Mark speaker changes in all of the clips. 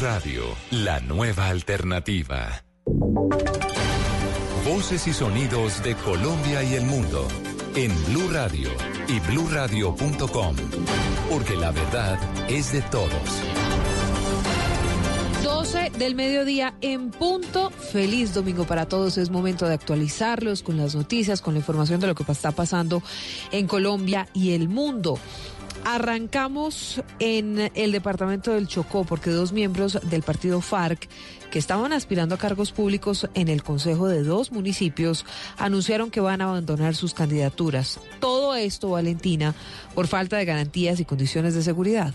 Speaker 1: Radio, la nueva alternativa. Voces y sonidos de Colombia y el mundo en Blue Radio y bluradio.com, porque la verdad es de todos.
Speaker 2: 12 del mediodía en punto. Feliz domingo para todos. Es momento de actualizarlos con las noticias, con la información de lo que está pasando en Colombia y el mundo. Arrancamos en el departamento del Chocó porque dos miembros del partido FARC que estaban aspirando a cargos públicos en el Consejo de dos municipios anunciaron que van a abandonar sus candidaturas. Todo esto, Valentina, por falta de garantías y condiciones de seguridad.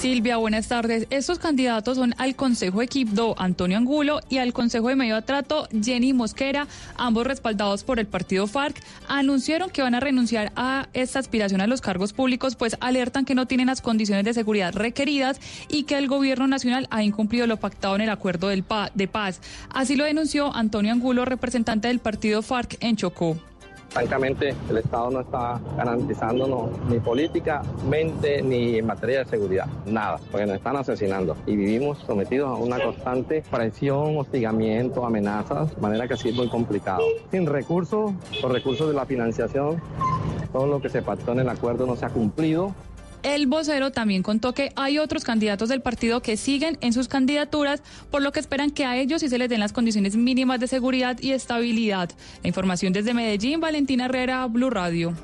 Speaker 3: Silvia, buenas tardes. Estos candidatos son al Consejo Equipdo Antonio Angulo y al Consejo de Medio Trato Jenny Mosquera, ambos respaldados por el partido FARC, anunciaron que van a renunciar a esta aspiración a los cargos públicos, pues alertan que no tienen las condiciones de seguridad requeridas y que el gobierno nacional ha incumplido lo pactado en el acuerdo de paz. Así lo denunció Antonio Angulo, representante del partido FARC en Chocó.
Speaker 4: Francamente, el Estado no está garantizándonos ni políticamente ni en materia de seguridad, nada, porque nos están asesinando. Y vivimos sometidos a una constante presión, hostigamiento, amenazas, de manera que así es muy complicado. Sin recursos, los recursos de la financiación, todo lo que se pactó en el acuerdo no se ha cumplido
Speaker 3: el vocero también contó que hay otros candidatos del partido que siguen en sus candidaturas, por lo que esperan que a ellos sí se les den las condiciones mínimas de seguridad y estabilidad. La información desde Medellín, Valentina Herrera, Blue Radio.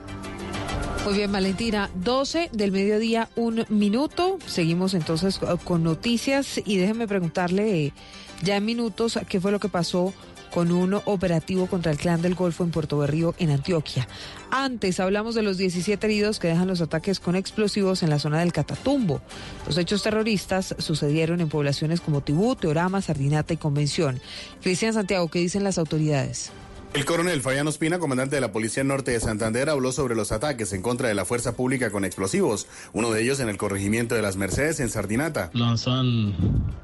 Speaker 2: Muy bien, Valentina, 12 del mediodía, un minuto. Seguimos entonces con noticias y déjenme preguntarle ya en minutos qué fue lo que pasó con un operativo contra el clan del Golfo en Puerto Berrío, en Antioquia. Antes hablamos de los 17 heridos que dejan los ataques con explosivos en la zona del Catatumbo. Los hechos terroristas sucedieron en poblaciones como Tibú, Teorama, Sardinata y Convención. Cristian Santiago, ¿qué dicen las autoridades?
Speaker 5: El coronel Fabián Ospina, comandante de la Policía Norte de Santander, habló sobre los ataques en contra de la fuerza pública con explosivos, uno de ellos en el corregimiento de las Mercedes en Sardinata.
Speaker 6: Lanzan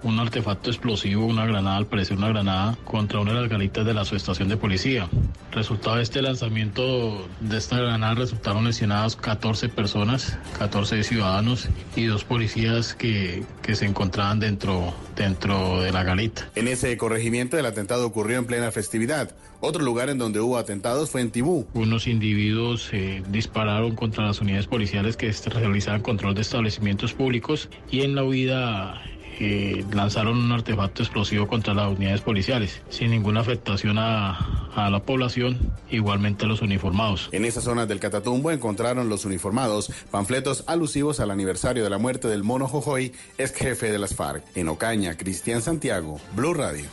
Speaker 6: un artefacto explosivo, una granada, al parecer una granada, contra una de las galitas de la subestación de policía. Resultado de este lanzamiento de esta granada resultaron lesionadas 14 personas, 14 ciudadanos y dos policías que, que se encontraban dentro, dentro de la galita.
Speaker 5: En ese corregimiento el atentado ocurrió en plena festividad. Otro lugar en donde hubo atentados fue en Tibú.
Speaker 6: Unos individuos eh, dispararon contra las unidades policiales que realizaban control de establecimientos públicos y en la huida eh, lanzaron un artefacto explosivo contra las unidades policiales, sin ninguna afectación a, a, la población, igualmente a los uniformados.
Speaker 5: En esa zona del Catatumbo encontraron los uniformados panfletos alusivos al aniversario de la muerte del mono Jojoy, ex jefe de las FARC. En Ocaña, Cristian Santiago, Blue Radio.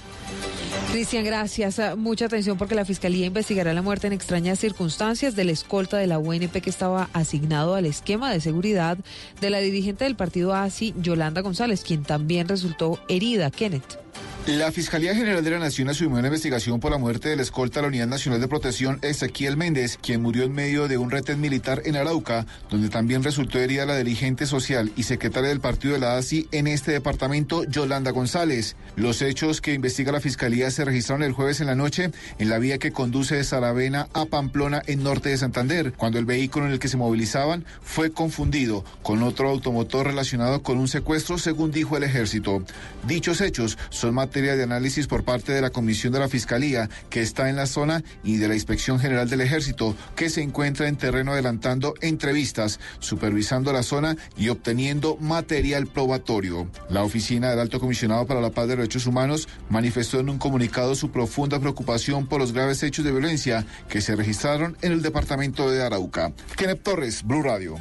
Speaker 2: Cristian, gracias. Ah, mucha atención porque la Fiscalía investigará la muerte en extrañas circunstancias del escolta de la UNP que estaba asignado al esquema de seguridad de la dirigente del partido ASI, Yolanda González, quien también resultó herida. Kenneth.
Speaker 7: La Fiscalía General de la Nación asumió una investigación por la muerte del escolta de la Unidad Nacional de Protección Ezequiel Méndez, quien murió en medio de un retén militar en Arauca, donde también resultó herida la dirigente social y secretaria del partido de la ASI en este departamento, Yolanda González. Los hechos que investiga la Fiscalía se registraron el jueves en la noche en la vía que conduce de Saravena a Pamplona en norte de Santander, cuando el vehículo en el que se movilizaban fue confundido con otro automotor relacionado con un secuestro, según dijo el ejército. Dichos hechos son de análisis por parte de la Comisión de la Fiscalía, que está en la zona, y de la Inspección General del Ejército, que se encuentra en terreno adelantando entrevistas, supervisando la zona y obteniendo material probatorio. La Oficina del Alto Comisionado para la Paz de Derechos Humanos manifestó en un comunicado su profunda preocupación por los graves hechos de violencia que se registraron en el departamento de Arauca. Kenneth Torres, Blue Radio.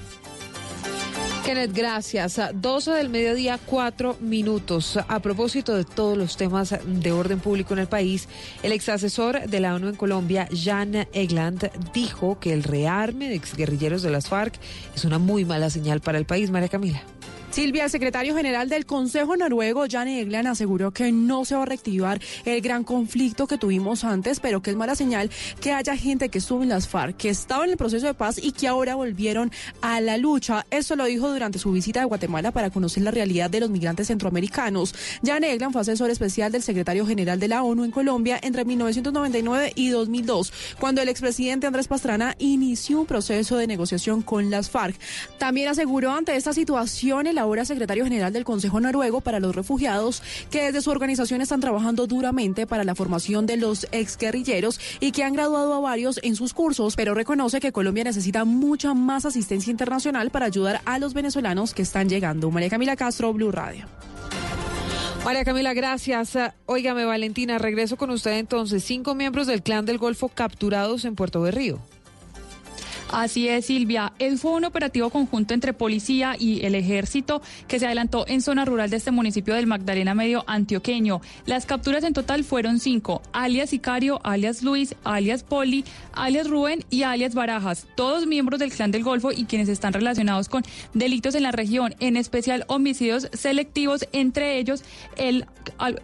Speaker 2: Kenneth, gracias. 12 del mediodía, cuatro minutos. A propósito de todos los temas de orden público en el país, el ex asesor de la ONU en Colombia, Jan Egland, dijo que el rearme de exguerrilleros de las FARC es una muy mala señal para el país. María Camila.
Speaker 8: Silvia, el secretario general del Consejo Noruego, Jan Eglan, aseguró que no se va a reactivar el gran conflicto que tuvimos antes, pero que es mala señal que haya gente que estuvo en las FARC, que estaba en el proceso de paz y que ahora volvieron a la lucha. Eso lo dijo durante su visita a Guatemala para conocer la realidad de los migrantes centroamericanos. Jan Eglan fue asesor especial del secretario general de la ONU en Colombia entre 1999 y 2002, cuando el expresidente Andrés Pastrana inició un proceso de negociación con las FARC. También aseguró ante esta situación el ahora secretario general del Consejo Noruego para los Refugiados, que desde su organización están trabajando duramente para la formación de los exguerrilleros y que han graduado a varios en sus cursos, pero reconoce que Colombia necesita mucha más asistencia internacional para ayudar a los venezolanos que están llegando. María Camila Castro, Blue Radio.
Speaker 2: María Camila, gracias. Óigame, Valentina, regreso con usted entonces. Cinco miembros del clan del Golfo capturados en Puerto Berrío.
Speaker 3: Así es, Silvia. El fue un operativo conjunto entre policía y el ejército que se adelantó en zona rural de este municipio del Magdalena Medio antioqueño. Las capturas en total fueron cinco, alias Sicario, alias Luis, alias Poli, alias Rubén y alias Barajas, todos miembros del clan del Golfo y quienes están relacionados con delitos en la región, en especial homicidios selectivos, entre ellos el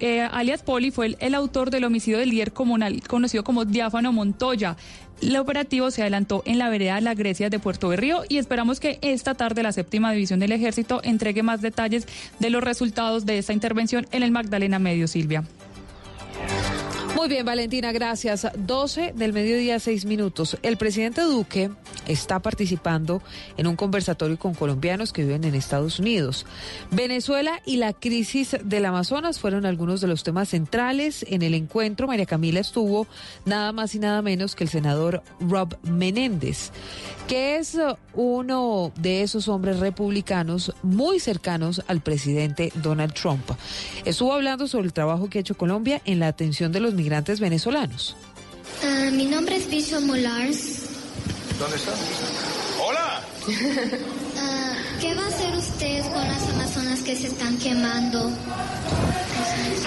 Speaker 3: eh, alias Poli fue el, el autor del homicidio del líder comunal conocido como Diáfano Montoya. El operativo se adelantó en la vereda La Grecia de Puerto Berrío y esperamos que esta tarde la séptima división del ejército entregue más detalles de los resultados de esta intervención en el Magdalena Medio, Silvia.
Speaker 2: Muy bien, Valentina, gracias. 12 del mediodía, 6 minutos. El presidente Duque está participando en un conversatorio con colombianos que viven en Estados Unidos. Venezuela y la crisis del Amazonas fueron algunos de los temas centrales en el encuentro. María Camila estuvo nada más y nada menos que el senador Rob Menéndez, que es uno de esos hombres republicanos muy cercanos al presidente Donald Trump. Estuvo hablando sobre el trabajo que ha hecho Colombia en la atención de los migrantes venezolanos.
Speaker 9: Uh, mi nombre es Bicho Molars.
Speaker 10: ¿Dónde está? ¡Hola!
Speaker 9: uh, ¿Qué va a hacer usted con las amazonas que se están quemando?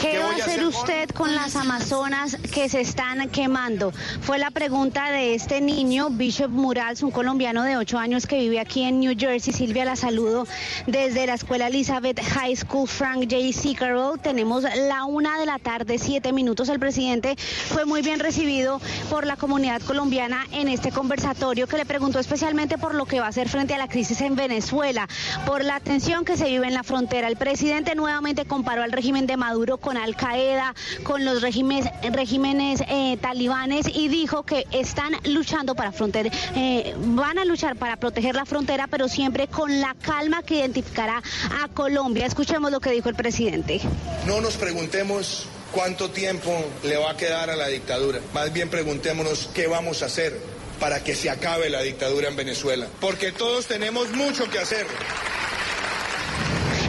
Speaker 11: ¿Qué va a hacer usted con las amazonas que se están quemando? Fue la pregunta de este niño, Bishop Murals, un colombiano de 8 años que vive aquí en New Jersey. Silvia, la saludo desde la escuela Elizabeth High School Frank J. Sicaro. Tenemos la una de la tarde, siete minutos. El presidente fue muy bien recibido por la comunidad colombiana en este conversatorio que le preguntó especialmente por lo que va a hacer frente a la crisis en Venezuela, por la tensión que se vive en la frontera. El presidente nuevamente comparó al régimen de Maduro con Al Qaeda, con los regímenes, eh, talibanes y dijo que están luchando para frontera, eh, van a luchar para proteger la frontera, pero siempre con la calma que identificará a Colombia. Escuchemos lo que dijo el presidente.
Speaker 10: No nos preguntemos cuánto tiempo le va a quedar a la dictadura, más bien preguntémonos qué vamos a hacer para que se acabe la dictadura en Venezuela, porque todos tenemos mucho que hacer.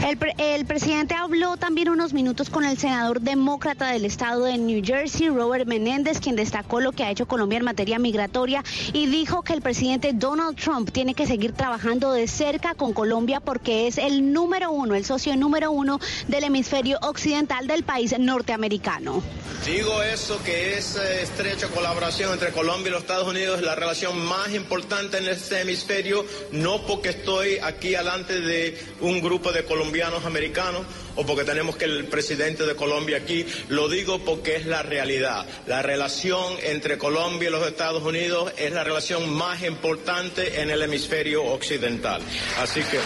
Speaker 11: El, presidente habló también unos minutos con el senador demócrata del estado de New Jersey, Robert Menéndez, quien destacó lo que ha hecho Colombia en materia migratoria y dijo que el presidente Donald Trump tiene que seguir trabajando de cerca con Colombia porque es el número uno, el socio número uno del hemisferio occidental del país norteamericano.
Speaker 12: Digo eso que es eh, estrecha colaboración entre Colombia y los Estados Unidos, la relación más importante en este hemisferio, no porque estoy aquí delante de un grupo de americanos o porque tenemos que el presidente de Colombia aquí, lo digo porque es la realidad. La relación entre Colombia y los Estados Unidos es la relación más importante en el hemisferio occidental. Así que...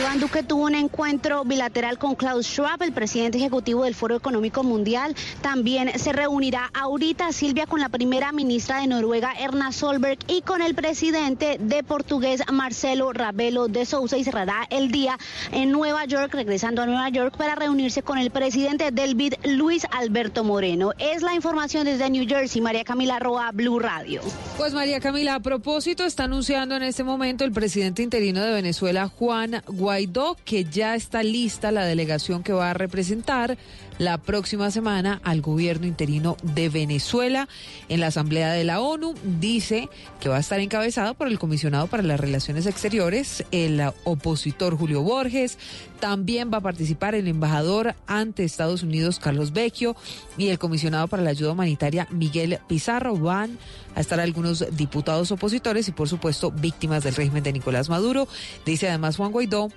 Speaker 11: Iván Duque tuvo un encuentro bilateral con Klaus Schwab, el presidente ejecutivo del Foro Económico Mundial. También se reunirá ahorita Silvia con la primera ministra de Noruega, Erna Solberg, y con el presidente de portugués, Marcelo Rabelo de Sousa, y cerrará el día en Nueva York, regresando a Nueva York para reunirse con el presidente del BID, Luis Alberto Moreno. Es la información desde New Jersey, María Camila Roa, Blue Radio.
Speaker 2: Pues María Camila, a propósito, está anunciando en este momento el presidente interino de Venezuela, Juan Guaidó, que ya está lista la delegación que va a representar la próxima semana al gobierno interino de Venezuela en la Asamblea de la ONU. Dice que va a estar encabezado por el comisionado para las Relaciones Exteriores, el opositor Julio Borges. También va a participar el embajador ante Estados Unidos, Carlos Vecchio, y el comisionado para la ayuda humanitaria, Miguel Pizarro. Van a estar algunos diputados opositores y, por supuesto, víctimas del régimen de Nicolás Maduro. Dice además Juan Guaidó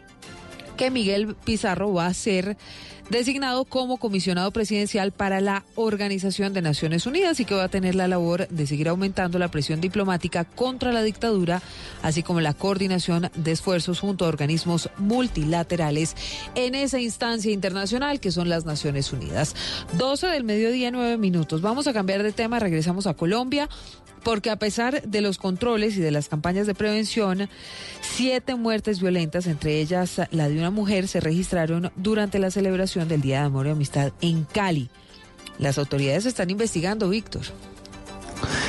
Speaker 2: que Miguel Pizarro va a ser designado como comisionado presidencial para la Organización de Naciones Unidas y que va a tener la labor de seguir aumentando la presión diplomática contra la dictadura, así como la coordinación de esfuerzos junto a organismos multilaterales en esa instancia internacional que son las Naciones Unidas. 12 del mediodía, 9 minutos. Vamos a cambiar de tema, regresamos a Colombia porque a pesar de los controles y de las campañas de prevención, siete muertes violentas, entre ellas la de una mujer, se registraron durante la celebración del Día de Amor y Amistad en Cali. Las autoridades están investigando, Víctor.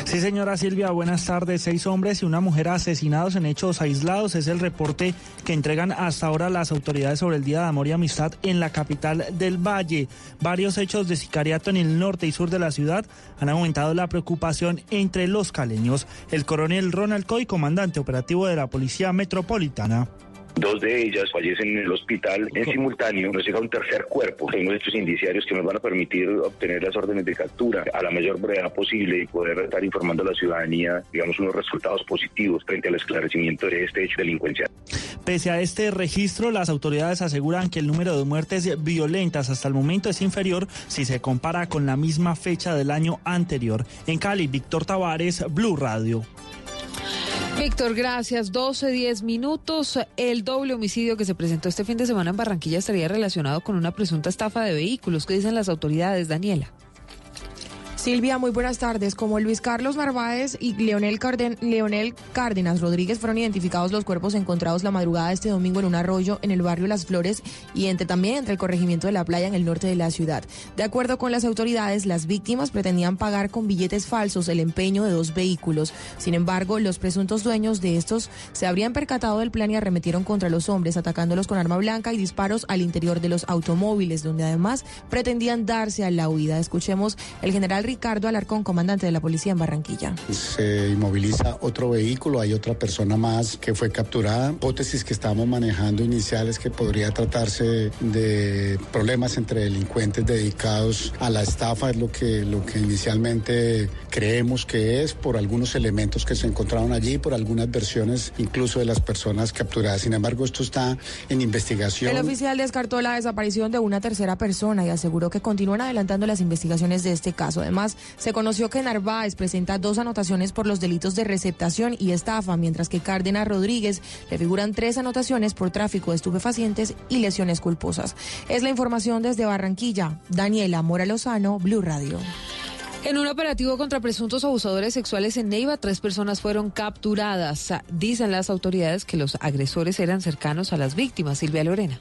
Speaker 13: Sí, señora Silvia, buenas tardes. Seis hombres y una mujer asesinados en hechos aislados es el reporte que entregan hasta ahora las autoridades sobre el Día de Amor y Amistad en la capital del Valle. Varios hechos de sicariato en el norte y sur de la ciudad han aumentado la preocupación entre los caleños. El coronel Ronald Coy, comandante operativo de la Policía Metropolitana.
Speaker 14: Dos de ellas fallecen en el hospital. En simultáneo nos llega un tercer cuerpo. Tenemos estos indiciarios que nos van a permitir obtener las órdenes de captura a la mayor brevedad posible y poder estar informando a la ciudadanía, digamos, unos resultados positivos frente al esclarecimiento de este hecho delincuencial.
Speaker 13: Pese a este registro, las autoridades aseguran que el número de muertes violentas hasta el momento es inferior si se compara con la misma fecha del año anterior. En Cali, Víctor Tavares, Blue Radio.
Speaker 2: Víctor, gracias. 12, 10 minutos. El doble homicidio que se presentó este fin de semana en Barranquilla estaría relacionado con una presunta estafa de vehículos. ¿Qué dicen las autoridades, Daniela?
Speaker 15: Silvia, muy buenas tardes. Como Luis Carlos Narváez y Leonel, Cárdenas Rodríguez fueron identificados los cuerpos encontrados la madrugada de este domingo en un arroyo en el barrio Las Flores y entre, también entre el corregimiento de la playa en el norte de la ciudad. De acuerdo con las autoridades, las víctimas pretendían pagar con billetes falsos el empeño de dos vehículos. Sin embargo, los presuntos dueños de estos se habrían percatado del plan y arremetieron contra los hombres, atacándolos con arma blanca y disparos al interior de los automóviles, donde además pretendían darse a la huida. Escuchemos el general Ricardo Alarcón, comandante de la policía en Barranquilla.
Speaker 16: Se inmoviliza otro vehículo, hay otra persona más que fue capturada. Hipótesis que estamos manejando iniciales que podría tratarse de problemas entre delincuentes dedicados a la estafa, es lo que, lo que inicialmente creemos que es por algunos elementos que se encontraron allí, por algunas versiones incluso de las personas capturadas. Sin embargo, esto está en investigación.
Speaker 15: El oficial descartó la desaparición de una tercera persona y aseguró que continúan adelantando las investigaciones de este caso. Además, se conoció que Narváez presenta dos anotaciones por los delitos de receptación y estafa, mientras que Cárdenas Rodríguez le figuran tres anotaciones por tráfico de estupefacientes y lesiones culposas. Es la información desde Barranquilla. Daniela Mora Lozano, Blue Radio.
Speaker 2: En un operativo contra presuntos abusadores sexuales en Neiva, tres personas fueron capturadas. Dicen las autoridades que los agresores eran cercanos a las víctimas. Silvia Lorena.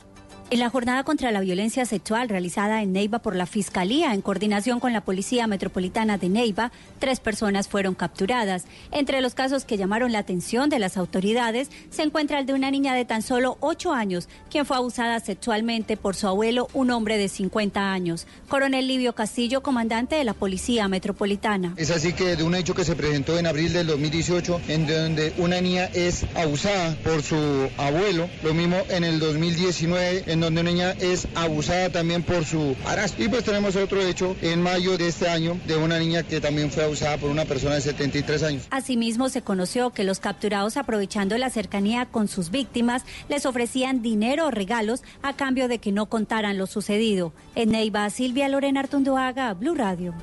Speaker 17: En la jornada contra la violencia sexual realizada en Neiva por la Fiscalía en coordinación con la Policía Metropolitana de Neiva, tres personas fueron capturadas. Entre los casos que llamaron la atención de las autoridades se encuentra el de una niña de tan solo ocho años, quien fue abusada sexualmente por su abuelo, un hombre de 50 años. Coronel Livio Castillo, comandante de la Policía Metropolitana.
Speaker 18: Es así que de un hecho que se presentó en abril del 2018, en donde una niña es abusada por su abuelo, lo mismo en el 2019, en donde una niña es abusada también por su padrastro. Y pues tenemos otro hecho en mayo de este año de una niña que también fue abusada por una persona de 73 años.
Speaker 17: Asimismo, se conoció que los capturados, aprovechando la cercanía con sus víctimas, les ofrecían dinero o regalos a cambio de que no contaran lo sucedido. En Neiva, Silvia Lorena Artunduaga, Blue Radio.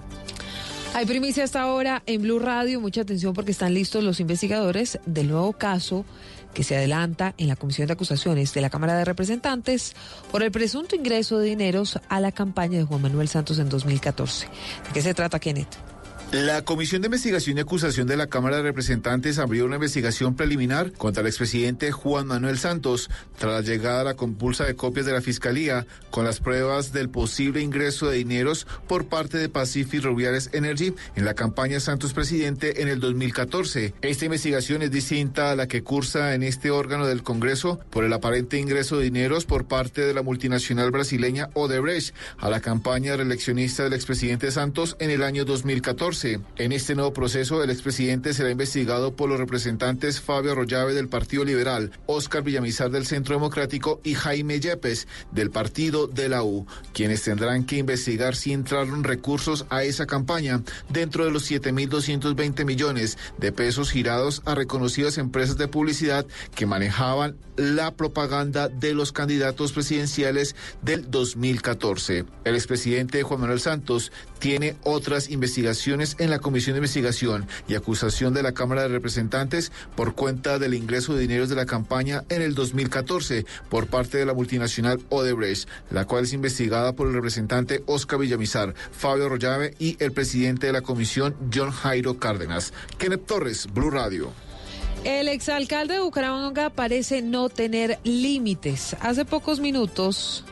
Speaker 2: Hay primicia hasta ahora en Blue Radio. Mucha atención porque están listos los investigadores del nuevo caso que se adelanta en la Comisión de Acusaciones de la Cámara de Representantes por el presunto ingreso de dineros a la campaña de Juan Manuel Santos en 2014. ¿De qué se trata, Kenneth?
Speaker 7: La Comisión de Investigación y Acusación de la Cámara de Representantes abrió una investigación preliminar contra el expresidente Juan Manuel Santos tras la llegada a la compulsa de copias de la Fiscalía con las pruebas del posible ingreso de dineros por parte de Pacific Rubiales Energy en la campaña Santos Presidente en el 2014. Esta investigación es distinta a la que cursa en este órgano del Congreso por el aparente ingreso de dineros por parte de la multinacional brasileña Odebrecht a la campaña reeleccionista del expresidente Santos en el año 2014. En este nuevo proceso, el expresidente será investigado por los representantes Fabio Arroyave del Partido Liberal, Óscar Villamizar del Centro Democrático y Jaime Yepes del Partido de la U, quienes tendrán que investigar si entraron recursos a esa campaña dentro de los 7.220 millones de pesos girados a reconocidas empresas de publicidad que manejaban la propaganda de los candidatos presidenciales del 2014. El expresidente Juan Manuel Santos tiene otras investigaciones en la Comisión de Investigación y Acusación de la Cámara de Representantes por cuenta del ingreso de dineros de la campaña en el 2014 por parte de la multinacional Odebrecht, la cual es investigada por el representante Oscar Villamizar, Fabio Rollave y el presidente de la comisión, John Jairo Cárdenas. Kenneth Torres, Blue Radio.
Speaker 2: El exalcalde de Bucaramanga parece no tener límites. Hace pocos minutos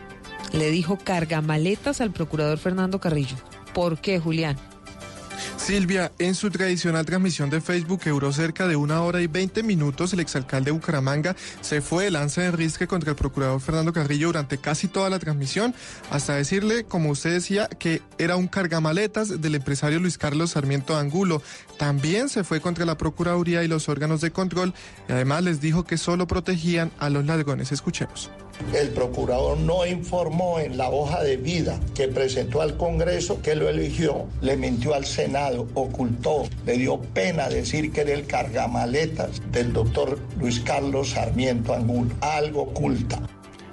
Speaker 2: le dijo carga maletas al procurador Fernando Carrillo. ¿Por qué, Julián?
Speaker 19: Silvia, en su tradicional transmisión de Facebook que duró cerca de una hora y 20 minutos, el exalcalde de Bucaramanga se fue de lanza de risque contra el procurador Fernando Carrillo durante casi toda la transmisión, hasta decirle, como usted decía, que era un cargamaletas del empresario Luis Carlos Sarmiento Angulo. También se fue contra la Procuraduría y los órganos de control y además les dijo que solo protegían a los ladrones. Escuchemos.
Speaker 20: El procurador no informó en la hoja de vida que presentó al Congreso que lo eligió, le mintió al Senado, ocultó, le dio pena decir que era el cargamaletas del doctor Luis Carlos Sarmiento Angulo, algo oculta.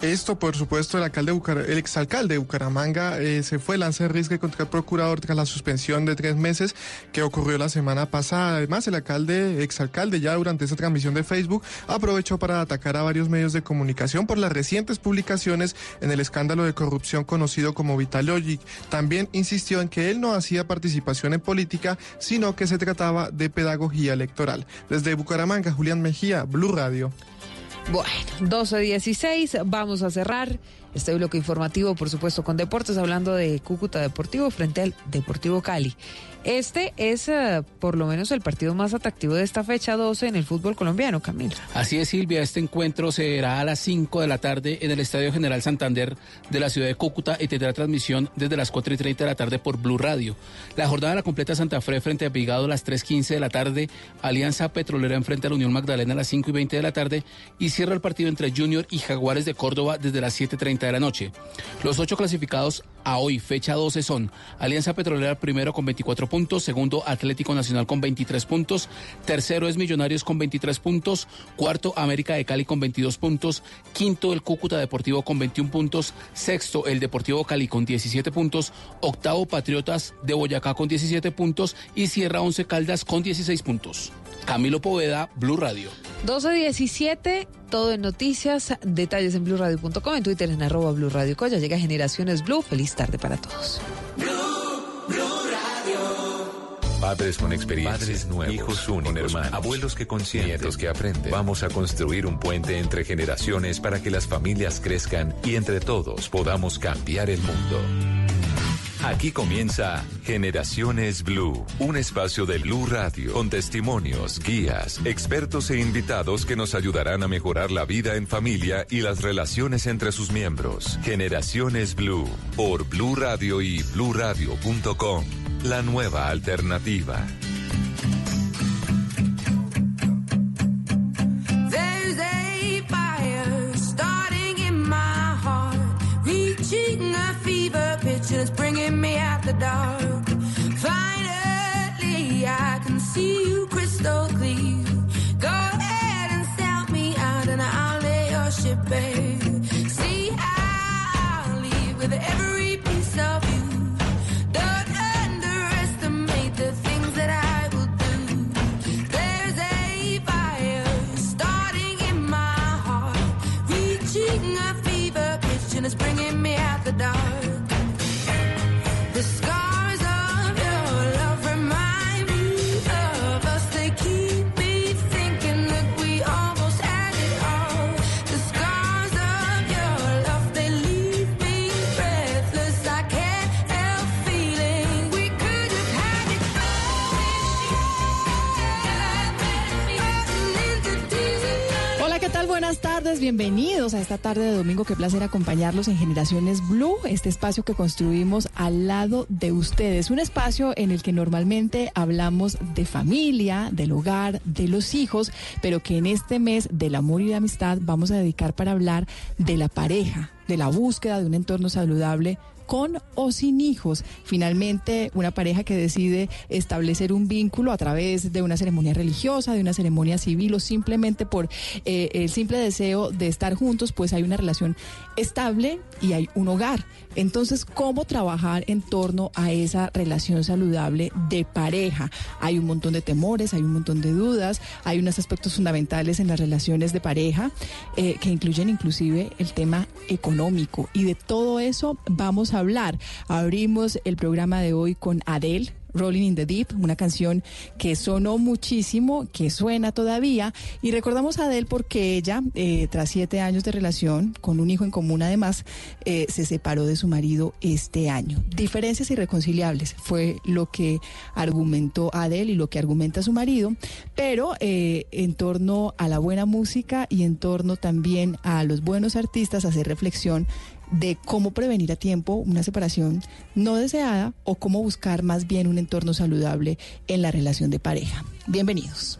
Speaker 19: Esto, por supuesto, el, alcalde el exalcalde de Bucaramanga eh, se fue lanza de riesgo contra el procurador tras la suspensión de tres meses que ocurrió la semana pasada. Además, el alcalde, exalcalde, ya durante esa transmisión de Facebook, aprovechó para atacar a varios medios de comunicación por las recientes publicaciones en el escándalo de corrupción conocido como Vitalogic. También insistió en que él no hacía participación en política, sino que se trataba de pedagogía electoral. Desde Bucaramanga, Julián Mejía, Blue Radio.
Speaker 2: Bueno, 12.16, vamos a cerrar este bloque informativo, por supuesto, con deportes, hablando de Cúcuta Deportivo frente al Deportivo Cali. Este es eh, por lo menos el partido más atractivo de esta fecha 12 en el fútbol colombiano, Camilo.
Speaker 21: Así es, Silvia. Este encuentro será a las 5 de la tarde en el Estadio General Santander de la ciudad de Cúcuta y tendrá transmisión desde las 4 y 30 de la tarde por Blue Radio. La jornada la completa Santa Fe frente a Vigado a las 3.15 de la tarde, Alianza Petrolera en frente a la Unión Magdalena a las 5 y 20 de la tarde y cierra el partido entre Junior y Jaguares de Córdoba desde las 7.30 de la noche. Los ocho clasificados a hoy, fecha 12, son Alianza Petrolera primero con 24 puntos, segundo Atlético Nacional con 23 puntos, tercero es Millonarios con 23 puntos, cuarto América de Cali con 22 puntos, quinto el Cúcuta Deportivo con 21 puntos, sexto el Deportivo Cali con 17 puntos, octavo Patriotas de Boyacá con 17 puntos y cierra 11 Caldas con 16 puntos. Camilo Poveda, Blue Radio.
Speaker 2: 12.17, todo en noticias, detalles en blueradio.com, en Twitter en arroba Blue Radio Coya. Llega Generaciones Blue, feliz tarde para todos.
Speaker 1: Padres con experiencia, padres nuevos, hijos únicos, hermanos, abuelos que consienten, nietos que aprenden. Vamos a construir un puente entre generaciones para que las familias crezcan y entre todos podamos cambiar el mundo. Aquí comienza Generaciones Blue, un espacio de Blue Radio con testimonios, guías, expertos e invitados que nos ayudarán a mejorar la vida en familia y las relaciones entre sus miembros. Generaciones Blue por Blue Radio y bluradio.com. La nueva alternativa.
Speaker 22: The dark. Finally, I can see you crystal clear. Go ahead and sell me out, and I'll lay your ship bare. See, how I'll leave with every piece of you. Don't underestimate the
Speaker 23: Bienvenidos a esta tarde de domingo. Qué placer acompañarlos en Generaciones Blue, este espacio que construimos al lado de ustedes. Un espacio en el que normalmente hablamos de familia, del hogar, de los hijos, pero que en este mes del amor y de amistad vamos a dedicar para hablar de la pareja, de la búsqueda de un entorno saludable con o sin hijos. Finalmente, una pareja que decide establecer un vínculo a través de una ceremonia religiosa, de una ceremonia civil o simplemente por eh, el simple deseo de estar juntos, pues hay una relación estable y hay un hogar. Entonces, ¿cómo trabajar en torno a esa relación saludable de pareja? Hay un montón de temores, hay un montón de dudas, hay unos aspectos fundamentales en las relaciones de pareja eh, que incluyen inclusive el tema económico. Y de todo eso vamos a hablar. Abrimos el programa de hoy con Adele, Rolling in the Deep, una canción que sonó muchísimo, que suena todavía. Y recordamos a Adele porque ella, eh, tras siete años de relación, con un hijo en común además, eh, se separó de su marido este año. Diferencias irreconciliables fue lo que argumentó Adele y lo que argumenta su marido, pero eh, en torno a la buena música y en torno también a los buenos artistas, hacer reflexión de cómo prevenir a tiempo una separación no deseada o cómo buscar más bien un entorno saludable en la relación de pareja. Bienvenidos.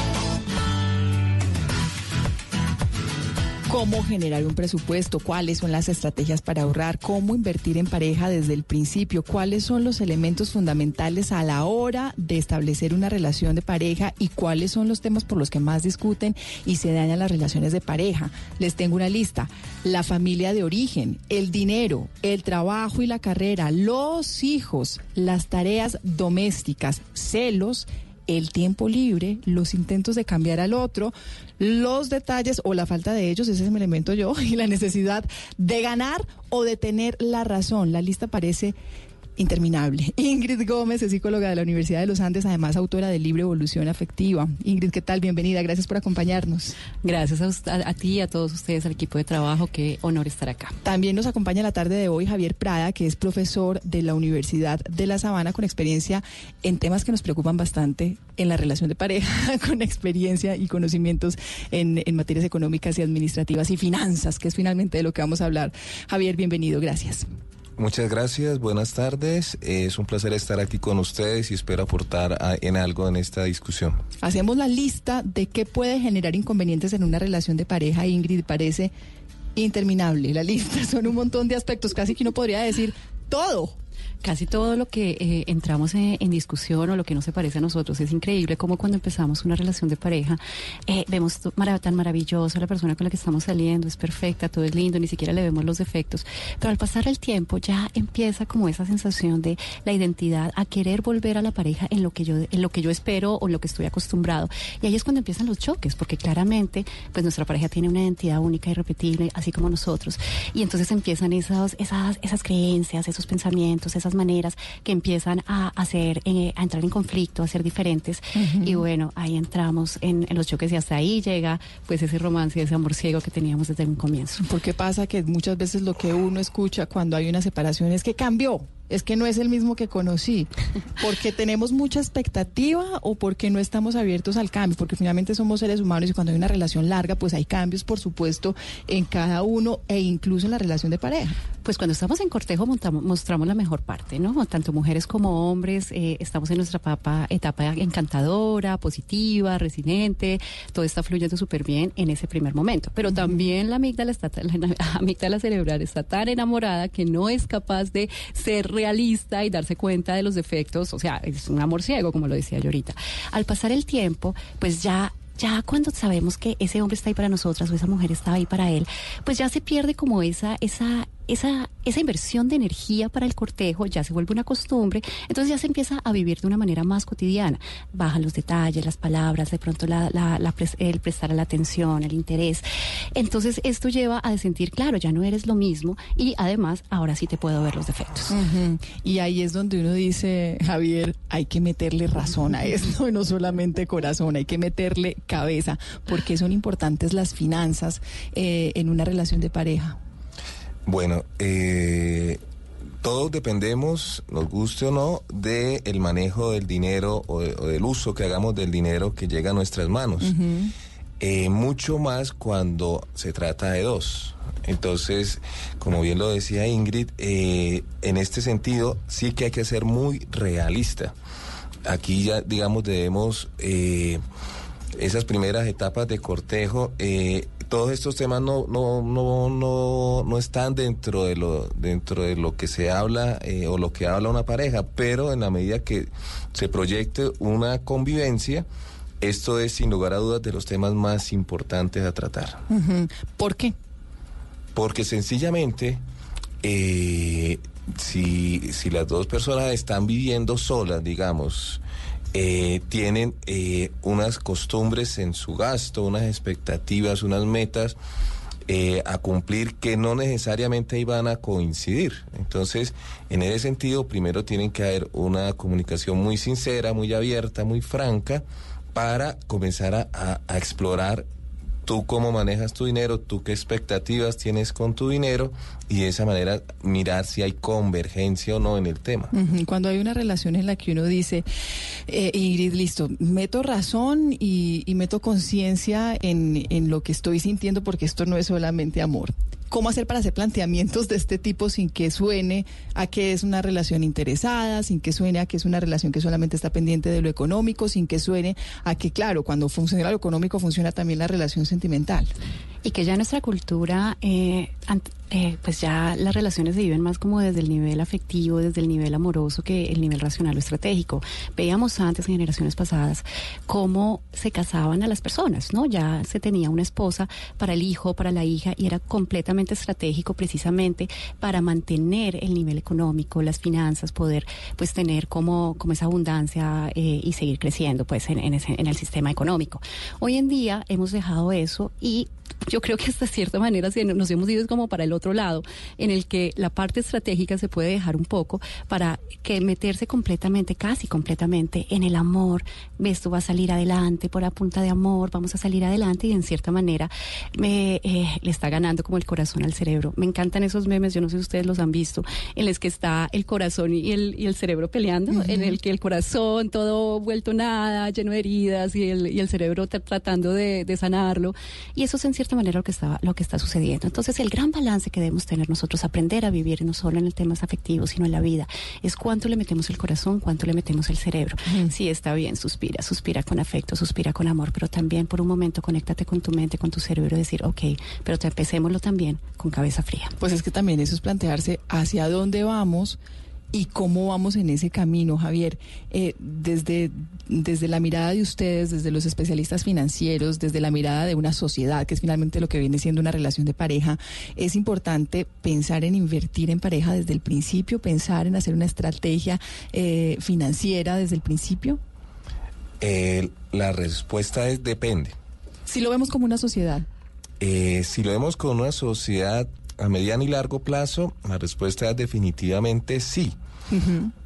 Speaker 23: Cómo generar un presupuesto, cuáles son las estrategias para ahorrar, cómo invertir en pareja desde el principio, cuáles son los elementos fundamentales a la hora de establecer una relación de pareja y cuáles son los temas por los que más discuten y se dañan las relaciones de pareja. Les tengo una lista. La familia de origen, el dinero, el trabajo y la carrera, los hijos, las tareas domésticas, celos, el tiempo libre, los intentos de cambiar al otro, los detalles o la falta de ellos, ese es mi elemento yo, y la necesidad de ganar o de tener la razón. La lista parece interminable. Ingrid Gómez es psicóloga de la Universidad de los Andes, además autora del libro Evolución Afectiva. Ingrid, ¿qué tal? Bienvenida, gracias por acompañarnos.
Speaker 24: Gracias a, ti y a todos ustedes, al equipo de trabajo, qué honor estar acá.
Speaker 23: También nos acompaña la tarde de hoy Javier Prada, que es profesor de la Universidad de La Sabana con experiencia en temas que nos preocupan bastante en la relación de pareja, con experiencia y conocimientos en, en materias económicas y administrativas y finanzas, que es finalmente de lo que vamos a hablar. Javier, bienvenido, gracias.
Speaker 25: Muchas gracias, buenas tardes. Es un placer estar aquí con ustedes y espero aportar en algo en esta discusión.
Speaker 23: Hacemos la lista de qué puede generar inconvenientes en una relación de pareja. Ingrid, parece interminable la lista. Son un montón de aspectos, casi que uno podría decir todo
Speaker 24: casi todo lo que eh, entramos en, discusión o lo que no se parece a nosotros es increíble como cuando empezamos una relación de pareja eh, vemos tan maravilloso la persona con la que estamos saliendo es perfecta todo es lindo ni siquiera le vemos los defectos. Pero al pasar el tiempo ya empieza como esa sensación de la identidad a querer volver a la pareja en lo que yo en lo que yo espero o en lo que estoy acostumbrado. Y ahí es cuando empiezan los choques porque claramente pues nuestra pareja tiene una identidad única y repetible así como nosotros. Y entonces empiezan esas esas esas creencias esos pensamientos esas maneras que empiezan a hacer, eh, a entrar en conflicto, a ser diferentes. Y bueno, ahí entramos en, en, los choques y hasta ahí llega pues ese romance y ese amor ciego que teníamos desde un comienzo.
Speaker 23: Porque pasa que muchas veces lo que uno escucha cuando hay una separación es que cambió es que no es el mismo que conocí, porque tenemos mucha expectativa o porque no estamos abiertos al cambio, porque finalmente somos seres humanos y cuando hay una relación larga, pues hay cambios, por supuesto, en cada uno e incluso en la relación de pareja.
Speaker 24: Pues cuando estamos en cortejo mostramos la mejor parte, ¿no? Tanto mujeres como hombres, eh, estamos en nuestra etapa encantadora, positiva, resiliente, todo está fluyendo súper bien en ese primer momento. Pero también la amígdala, está, la amígdala cerebral está tan enamorada que no es capaz de ser realista y darse cuenta de los defectos, o sea, es un amor ciego, como lo decía yo ahorita. Al pasar el tiempo, pues ya ya cuando sabemos que ese hombre está ahí para nosotras o esa mujer está ahí para él, pues ya se pierde como esa, esa, esa, esa inversión de energía para el cortejo, ya se vuelve una costumbre, entonces ya se empieza a vivir de una manera más cotidiana. Bajan los detalles, las palabras, de pronto la, la, la el prestar la atención, el interés. Entonces esto lleva a sentir, claro, ya no eres lo mismo y además ahora sí te puedo ver los defectos.
Speaker 23: Y ahí es donde uno dice, Javier, hay que meterle razón a esto, no solamente corazón, hay que meterle cabeza, porque son importantes las finanzas eh, en una relación de pareja.
Speaker 25: Bueno, eh, todos dependemos, nos guste o no, del manejo del dinero o, de- o del uso que hagamos del dinero que llega a nuestras manos. Eh, mucho más cuando se trata de dos. Entonces, como bien lo decía Ingrid, eh, en este sentido sí que hay que ser muy realista. Aquí ya, digamos, debemos eh, esas primeras etapas de cortejo. eh, todos estos temas no, no, no, no, no están dentro de lo, dentro de lo que se habla eh, o lo que habla una pareja, pero en la medida que se proyecte una convivencia, esto es sin lugar a dudas de los temas más importantes a tratar.
Speaker 23: ¿Por qué?
Speaker 25: Porque sencillamente, eh, si, si las dos personas están viviendo solas, digamos, eh, tienen eh, unas costumbres en su gasto, unas expectativas, unas metas eh, a cumplir que no necesariamente iban a coincidir. Entonces, en ese sentido, primero tienen que haber una comunicación muy sincera, muy abierta, muy franca, para comenzar a, a- a explorar tú cómo manejas tu dinero, tú qué expectativas tienes con tu dinero y de esa manera mirar si hay convergencia o no en el tema.
Speaker 23: Cuando hay una relación en la que uno dice, eh, Ingrid, listo, meto razón y, y meto conciencia en, en lo que estoy sintiendo porque esto no es solamente amor. ¿Cómo hacer para hacer planteamientos de este tipo sin que suene a que es una relación interesada, sin que suene a que es una relación que solamente está pendiente de lo económico, sin que suene a que, claro, cuando funciona lo económico funciona también la relación sentimental?
Speaker 24: Y que ya en nuestra cultura, eh, eh, pues ya las relaciones se viven más como desde el nivel afectivo, desde el nivel amoroso que el nivel racional o estratégico. Veíamos antes, en generaciones pasadas, cómo se casaban a las personas, ¿no? Ya se tenía una esposa para el hijo, para la hija, y era completamente estratégico precisamente para mantener el nivel económico, las finanzas, poder pues tener como, como esa abundancia eh, y seguir creciendo pues en ese- en el sistema económico. Hoy en día hemos dejado eso y yo creo que hasta cierta manera nos hemos ido como para el otro lado, en el que la parte estratégica se puede dejar un poco para que meterse completamente, casi completamente, en el amor. Esto va a salir adelante por a punta de amor, vamos a salir adelante y en cierta manera me, eh, le está ganando como el corazón al cerebro. Me encantan esos memes, yo no sé si ustedes los han visto, en los que está el corazón y el, y el cerebro peleando, en el que el corazón todo vuelto nada, lleno de heridas y el, y el cerebro tra- tratando de, de sanarlo. Y eso es en cierta manera lo que, está, lo que está sucediendo. Entonces el gran balance que debemos tener nosotros, aprender a vivir no solo en el temas afectivos, sino en la vida, es cuánto le metemos el corazón, cuánto le metemos el cerebro. Sí, está bien, suspira, suspira con afecto, suspira con amor, pero también por un momento conéctate con tu mente, con tu cerebro y decir, ok, pero te empecémoslo también con cabeza fría.
Speaker 23: Pues es que también eso es plantearse hacia dónde vamos y cómo vamos en ese camino, Javier. Eh, desde, desde la mirada de ustedes, desde los especialistas financieros, desde la mirada de una sociedad, que es finalmente lo que viene siendo una relación de pareja, es importante pensar en invertir en pareja desde el principio, pensar en hacer una estrategia eh, financiera desde el principio.
Speaker 25: Eh, la respuesta es depende.
Speaker 23: Si lo vemos como una sociedad.
Speaker 25: Eh, si lo vemos con una sociedad a mediano y largo plazo, la respuesta es definitivamente sí.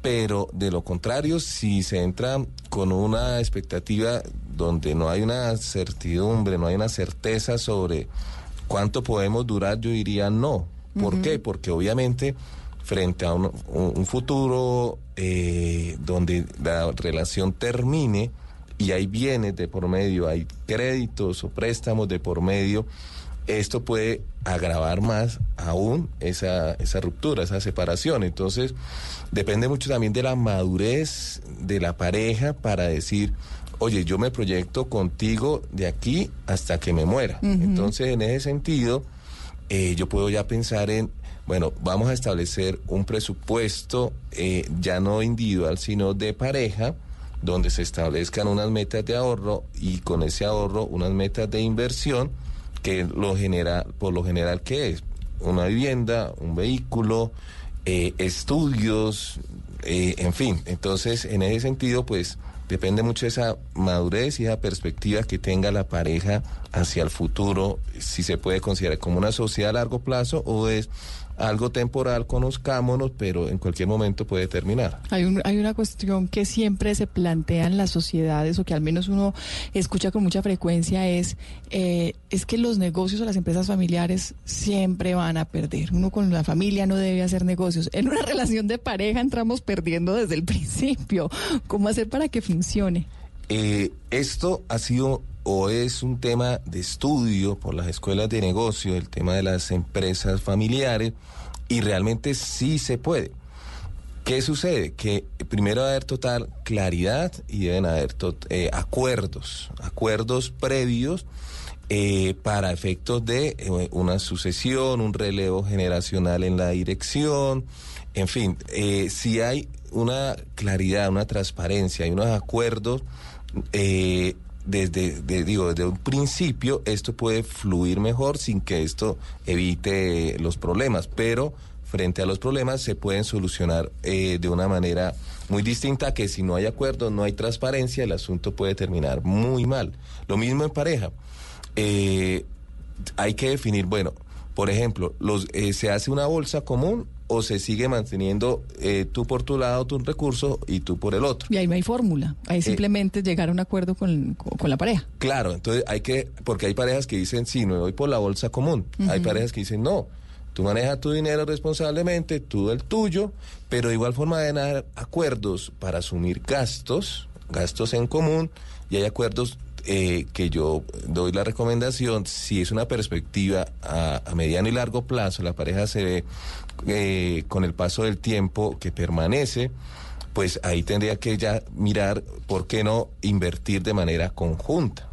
Speaker 25: Pero de lo contrario, si se entra con una expectativa donde no hay una certidumbre, no hay una certeza sobre cuánto podemos durar, yo diría no. ¿Por qué? Porque obviamente frente a un, un- un futuro eh, donde la relación termine y hay bienes de por medio, hay créditos o préstamos de por medio, esto puede agravar más aún esa, esa ruptura, esa separación. Entonces, depende mucho también de la madurez de la pareja para decir, oye, yo me proyecto contigo de aquí hasta que me muera. Entonces, en ese sentido, eh, yo puedo ya pensar en, bueno, vamos a establecer un presupuesto eh, ya no individual, sino de pareja, donde se establezcan unas metas de ahorro y con ese ahorro unas metas de inversión que lo genera, por lo general, ¿qué es? Una vivienda, un vehículo, eh, estudios, eh, en fin. Entonces, en ese sentido, pues depende mucho de esa madurez y esa perspectiva que tenga la pareja hacia el futuro, si se puede considerar como una sociedad a largo plazo o es algo temporal, conozcámonos, pero en cualquier momento puede terminar.
Speaker 23: Hay, un, hay una cuestión que siempre se plantea en las sociedades o que al menos uno escucha con mucha frecuencia es, eh, es que los negocios o las empresas familiares siempre van a perder. Uno con la familia no debe hacer negocios. En una relación de pareja entramos perdiendo desde el principio. ¿Cómo hacer para que funcione?
Speaker 25: Eh, esto ha sido o es un tema de estudio por las escuelas de negocio, el tema de las empresas familiares, y realmente sí se puede. ¿Qué sucede? Que primero debe haber total claridad y deben haber eh, acuerdos, acuerdos previos eh, para efectos de eh, una sucesión, un relevo generacional en la dirección, en fin, si hay una claridad, una transparencia, hay unos acuerdos, desde, digo, desde un principio esto puede fluir mejor sin que esto evite los problemas, pero frente a los problemas se pueden solucionar eh, de una manera muy distinta que si no hay acuerdo, no hay transparencia, el asunto puede terminar muy mal. Lo mismo en pareja. Eh, hay que definir, bueno, por ejemplo, los, eh, se hace una bolsa común o se sigue manteniendo eh, tú por tu lado tu recurso y tú por el otro.
Speaker 23: Y ahí no hay fórmula, ahí simplemente llegar a un acuerdo con, con, la pareja.
Speaker 25: Claro, entonces hay que, porque hay parejas que dicen, sí, me voy por la bolsa común, hay parejas que dicen, no, tú manejas tu dinero responsablemente, tú el tuyo, pero de igual forma deben haber acuerdos para asumir gastos, gastos en común, y hay acuerdos eh, que yo doy la recomendación, si es una perspectiva a, mediano y largo plazo, la pareja se ve eh, con el paso del tiempo que permanece, pues ahí tendría que ya mirar por qué no invertir de manera conjunta.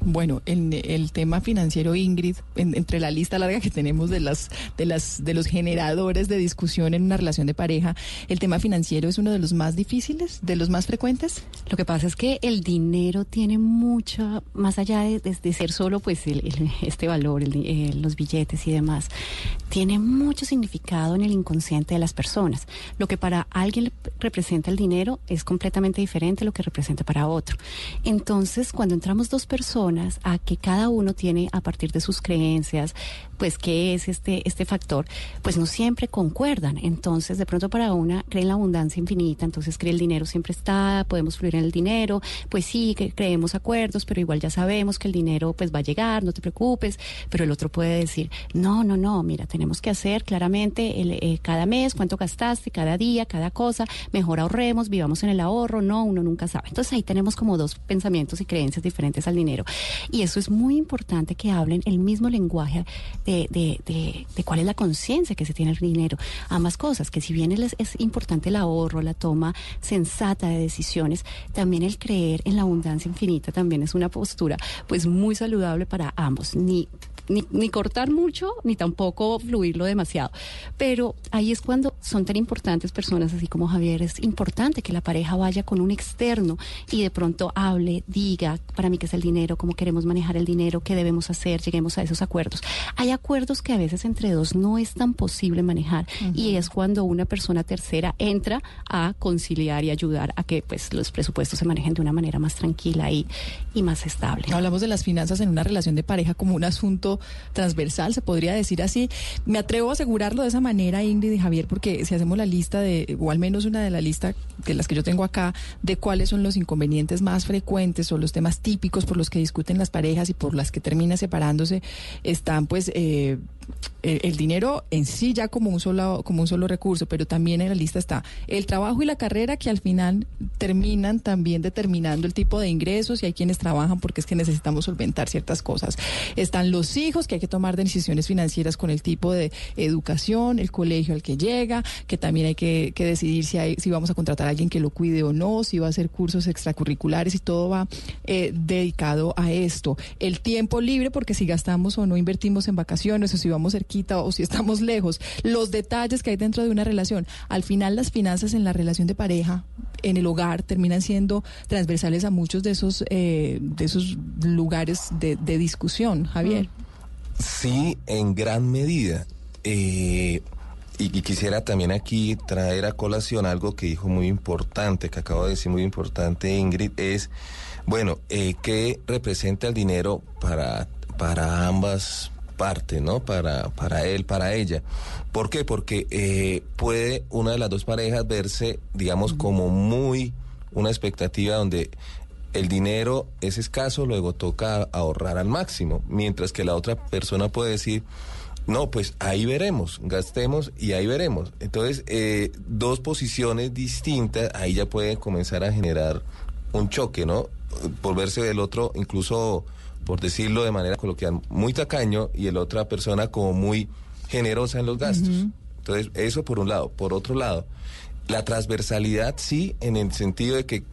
Speaker 23: Bueno, en el tema financiero, Ingrid, entre la lista larga que tenemos de las, de las, de los generadores de discusión en una relación de pareja, el tema financiero es uno de los más difíciles, de los más frecuentes.
Speaker 24: Lo que pasa es que el dinero tiene mucha, más allá de, ser solo, pues, este valor, eh, los billetes y demás, tiene mucho significado en el inconsciente de las personas. Lo que para alguien representa el dinero es completamente diferente a lo que representa para otro. Entonces, cuando entramos dos personas a que cada uno tiene a partir de sus creencias, pues qué es este, este factor, pues no siempre concuerdan. Entonces, de pronto para una creen la abundancia infinita, entonces cree el dinero siempre está, podemos fluir en el dinero, pues sí, que creemos acuerdos, pero igual ya sabemos que el dinero pues va a llegar, no te preocupes, pero el otro puede decir, no, no, no, mira, tenemos que hacer claramente el, eh, cada mes cuánto gastaste, cada día, cada cosa, mejor ahorremos, vivamos en el ahorro, no, uno nunca sabe. Entonces ahí tenemos como dos pensamientos y creencias diferentes al dinero. Y eso es muy importante que hablen el mismo lenguaje de, de, de, cuál es la conciencia que se tiene el dinero. Ambas cosas, que si bien es, es importante el ahorro, la toma sensata de decisiones, también el creer en la abundancia infinita también es una postura pues muy saludable para ambos. Ni ni, ni, cortar mucho, ni tampoco fluirlo demasiado. Pero ahí es cuando son tan importantes personas así como Javier. Es importante que la pareja vaya con un externo y de pronto hable, diga, para mí qué es el dinero, cómo queremos manejar el dinero, qué debemos hacer, lleguemos a esos acuerdos. Hay acuerdos que a veces entre dos no es tan posible manejar y es cuando una persona tercera entra a conciliar y ayudar a que pues los presupuestos se manejen de una manera más tranquila y, y más estable.
Speaker 23: Hablamos de las finanzas en una relación de pareja como un asunto transversal, se podría decir así. Me atrevo a asegurarlo de esa manera, Ingrid y Javier, porque si hacemos la lista de, o al menos una de la lista de las que yo tengo acá, de cuáles son los inconvenientes más frecuentes o los temas típicos por los que discuten las parejas y por las que termina separándose, están pues eh, el dinero en sí ya como un solo como un solo recurso, pero también en la lista está el trabajo y la carrera que al final terminan también determinando el tipo de ingresos y hay quienes trabajan porque es que necesitamos solventar ciertas cosas. Están los hijos que hay que tomar decisiones financieras con el tipo de educación, el colegio al que llega, que también hay que, decidir si hay, si vamos a contratar a alguien que lo cuide o no, si va a hacer cursos extracurriculares y todo va eh, dedicado a esto. El tiempo libre porque si gastamos o no invertimos en vacaciones o si vamos cerquita o si estamos lejos, los detalles que hay dentro de una relación. Al final las finanzas en la relación de pareja, en el hogar, terminan siendo transversales a muchos de esos, eh, de esos lugares de, discusión, Javier.
Speaker 25: Sí, en gran medida. Eh, y, y quisiera también aquí traer a colación algo que dijo muy importante, que acabo de decir muy importante Ingrid, es, bueno, eh, ¿qué representa el dinero para, para ambas partes, ¿no? Para, para él, para ella. ¿Por qué? Porque eh, puede una de las dos parejas verse, digamos, como muy una expectativa donde el dinero es escaso, luego toca ahorrar al máximo, mientras que la otra persona puede decir, no, pues ahí veremos, gastemos y ahí veremos. Entonces, eh, dos posiciones distintas, ahí ya puede comenzar a generar un choque, ¿no? Volverse del otro, incluso, por decirlo de manera coloquial, muy tacaño y el otra persona como muy generosa en los gastos. Entonces, eso por un lado. Por otro lado, la transversalidad sí, en el sentido de que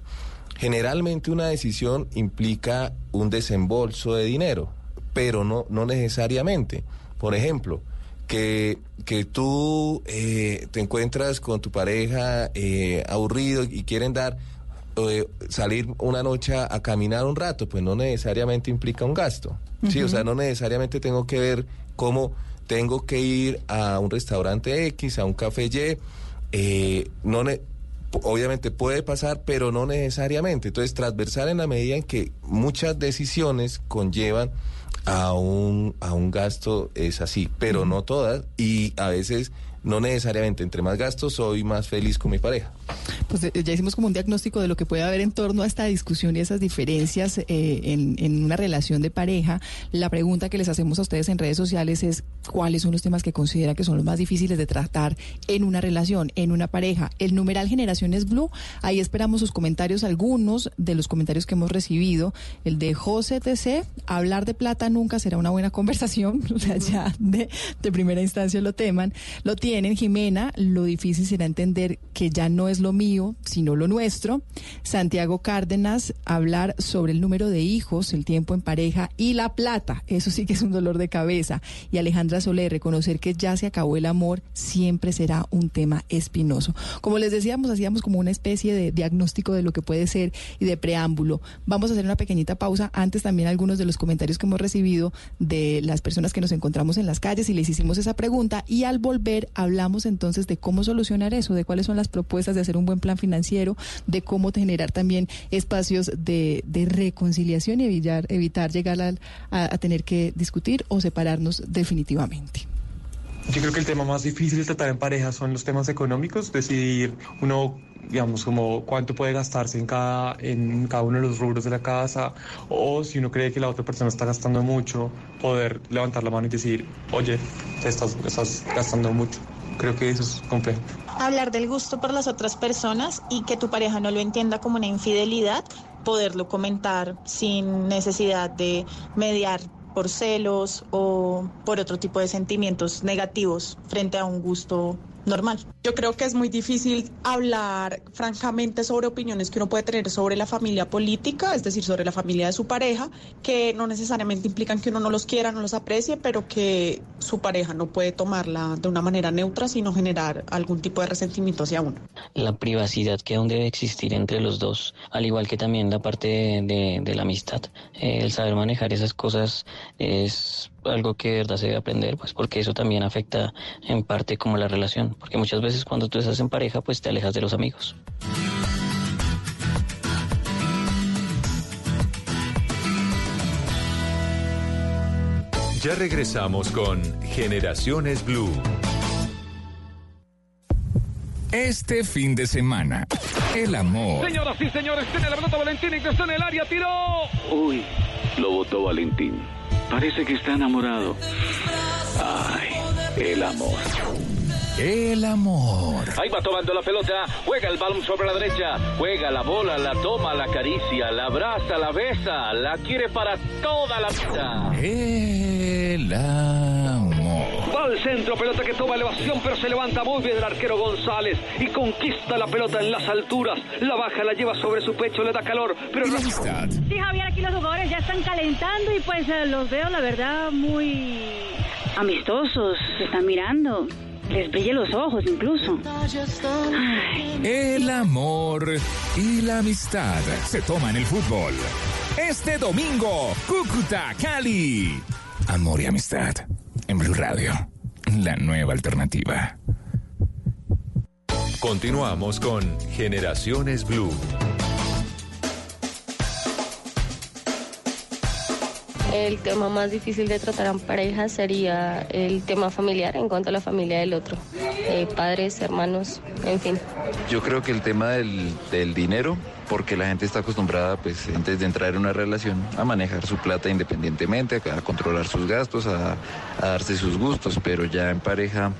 Speaker 25: generalmente una decisión implica un desembolso de dinero, pero no, no necesariamente. Por ejemplo, que, que tú eh, te encuentras con tu pareja eh, aburrido y quieren dar eh, salir una noche a, caminar un rato, pues no necesariamente implica un gasto. Sí, o sea, no necesariamente tengo que ver cómo tengo que ir a un restaurante X, a un café Y, eh, no ne- obviamente puede pasar, pero no necesariamente. Entonces, transversal en la medida en que muchas decisiones conllevan a un, a un gasto es así, pero no todas, y a veces no necesariamente entre más gastos soy más feliz con mi pareja.
Speaker 23: Pues eh, ya hicimos como un diagnóstico de lo que puede haber en torno a esta discusión y esas diferencias eh, en, en una relación de pareja. La pregunta que les hacemos a ustedes en redes sociales es cuáles son los temas que considera que son los más difíciles de tratar en una relación, en una pareja. El numeral Generaciones Blue, ahí esperamos sus comentarios, algunos de los comentarios que hemos recibido. El de José TC, hablar de plata nunca será una buena conversación, o sea, ya de, de primera instancia lo teman. Lo tienen, Jimena, lo difícil será entender que ya no es lo mío, sino lo nuestro. Santiago Cárdenas, hablar sobre el número de hijos, el tiempo en pareja y la plata. Eso sí que es un dolor de cabeza. Y Alejandra Soler, reconocer que ya se acabó el amor siempre será un tema espinoso. Como les decíamos, hacíamos como una especie de diagnóstico de lo que puede ser y de preámbulo. Vamos a hacer una pequeñita pausa. Antes también algunos de los comentarios que hemos recibido de las personas que nos encontramos en las calles y les hicimos esa pregunta. Y al volver hablamos entonces de cómo solucionar eso, de cuáles son las propuestas de hacer un buen plan financiero, de cómo generar también espacios de, de reconciliación y evitar, evitar llegar al- a, a tener que discutir o separarnos definitivamente.
Speaker 26: Yo creo que el tema más difícil de tratar en pareja son los temas económicos, decidir uno, digamos, como cuánto puede gastarse en cada, en cada uno de los rubros de la casa, o si uno cree que la otra persona está gastando mucho, poder levantar la mano y decir, oye, te estás, estás gastando mucho. Creo que eso es complejo.
Speaker 27: hablar del gusto por las otras personas y que tu pareja no lo entienda como una infidelidad, poderlo comentar sin necesidad de mediar por celos o por otro tipo de sentimientos negativos frente a un gusto normal.
Speaker 28: Yo creo que es muy difícil hablar francamente sobre opiniones que uno puede tener sobre la familia política, es decir, sobre la familia de su pareja, que no necesariamente implican que uno no los quiera, no los aprecie, pero que su pareja no puede tomarla de una manera neutra, sino generar algún tipo de resentimiento hacia uno.
Speaker 29: la privacidad que aún debe existir entre los dos, al igual que también la parte de, de- de la amistad. Eh, el saber manejar esas cosas es algo que de verdad se debe aprender, pues porque eso también afecta en parte como la relación, porque muchas veces cuando tú estás en pareja, pues te alejas de los amigos.
Speaker 1: Ya regresamos con Generaciones Blue.
Speaker 30: Este fin de semana, el amor
Speaker 31: Señoras y señores, tiene la pelota Valentín ingresó en el área, tiró.
Speaker 32: Uy, lo votó Valentín. Parece que está enamorado. Ay, el amor.
Speaker 30: El amor.
Speaker 31: Ahí va tomando la pelota, juega el balón sobre la derecha, juega la bola, la toma, la acaricia, la abraza, la besa, la quiere para toda la vida.
Speaker 30: El amor.
Speaker 31: Va al centro, pelota que toma elevación, pero se levanta muy bien el arquero González y conquista la pelota en las alturas. La baja, la lleva sobre su pecho, le da calor, pero...
Speaker 30: amistad.
Speaker 33: Sí, Javier, aquí los jugadores ya están calentando y pues eh, los veo, la verdad, muy
Speaker 34: amistosos, se están mirando, les brille los ojos incluso.
Speaker 30: El amor y la amistad se toman el fútbol. Este domingo, Cúcuta, Cali. Amor y amistad en Blue Radio, la nueva alternativa.
Speaker 1: Continuamos con Generaciones Blue.
Speaker 35: El tema más difícil de tratar en pareja sería el tema familiar en cuanto a la familia del otro, eh, padres, hermanos, en fin.
Speaker 36: Yo creo que el tema del, del dinero, porque la gente está acostumbrada, pues, antes de entrar en una relación, a manejar su plata independientemente, a controlar sus gastos, a, a darse sus gustos, pero ya en pareja,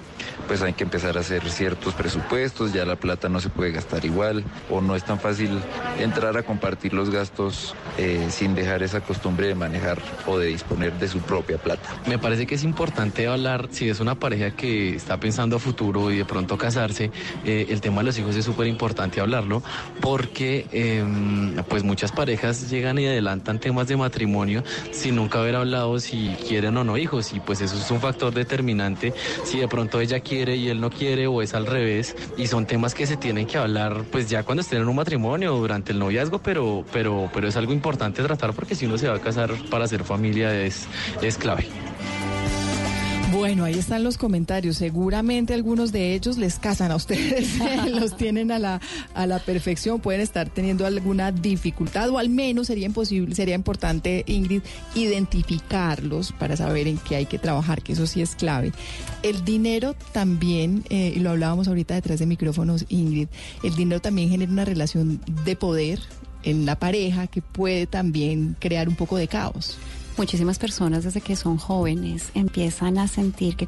Speaker 36: pues hay que empezar a hacer ciertos presupuestos, ya la plata no se puede gastar igual, o no es tan fácil entrar a compartir los gastos eh, sin dejar esa costumbre de manejar o de disponer de su propia plata.
Speaker 37: Me parece que es importante hablar, si es una pareja que está pensando a futuro y de pronto casarse, eh, el tema de los hijos es súper importante hablarlo, porque eh, pues muchas parejas llegan y adelantan temas de matrimonio sin nunca haber hablado si quieren o no hijos, y pues eso es un factor determinante si de pronto ella quiere y él no quiere o es al revés, y son temas que se tienen que hablar pues ya cuando estén en un matrimonio o durante el noviazgo, pero, pero, pero es algo importante tratar porque si uno se va a casar para hacer familia es, es clave.
Speaker 23: Bueno, ahí están los comentarios. Seguramente algunos de ellos les casan a ustedes, los tienen a la, a la perfección, pueden estar teniendo alguna dificultad o al menos sería imposible, sería importante, Ingrid, identificarlos para saber en qué hay que trabajar, que eso sí es clave. El dinero también, eh, y lo hablábamos ahorita detrás de micrófonos, Ingrid, el dinero también genera una relación de poder en la pareja que puede también crear un poco de caos.
Speaker 24: Muchísimas personas desde que son jóvenes empiezan a sentir que,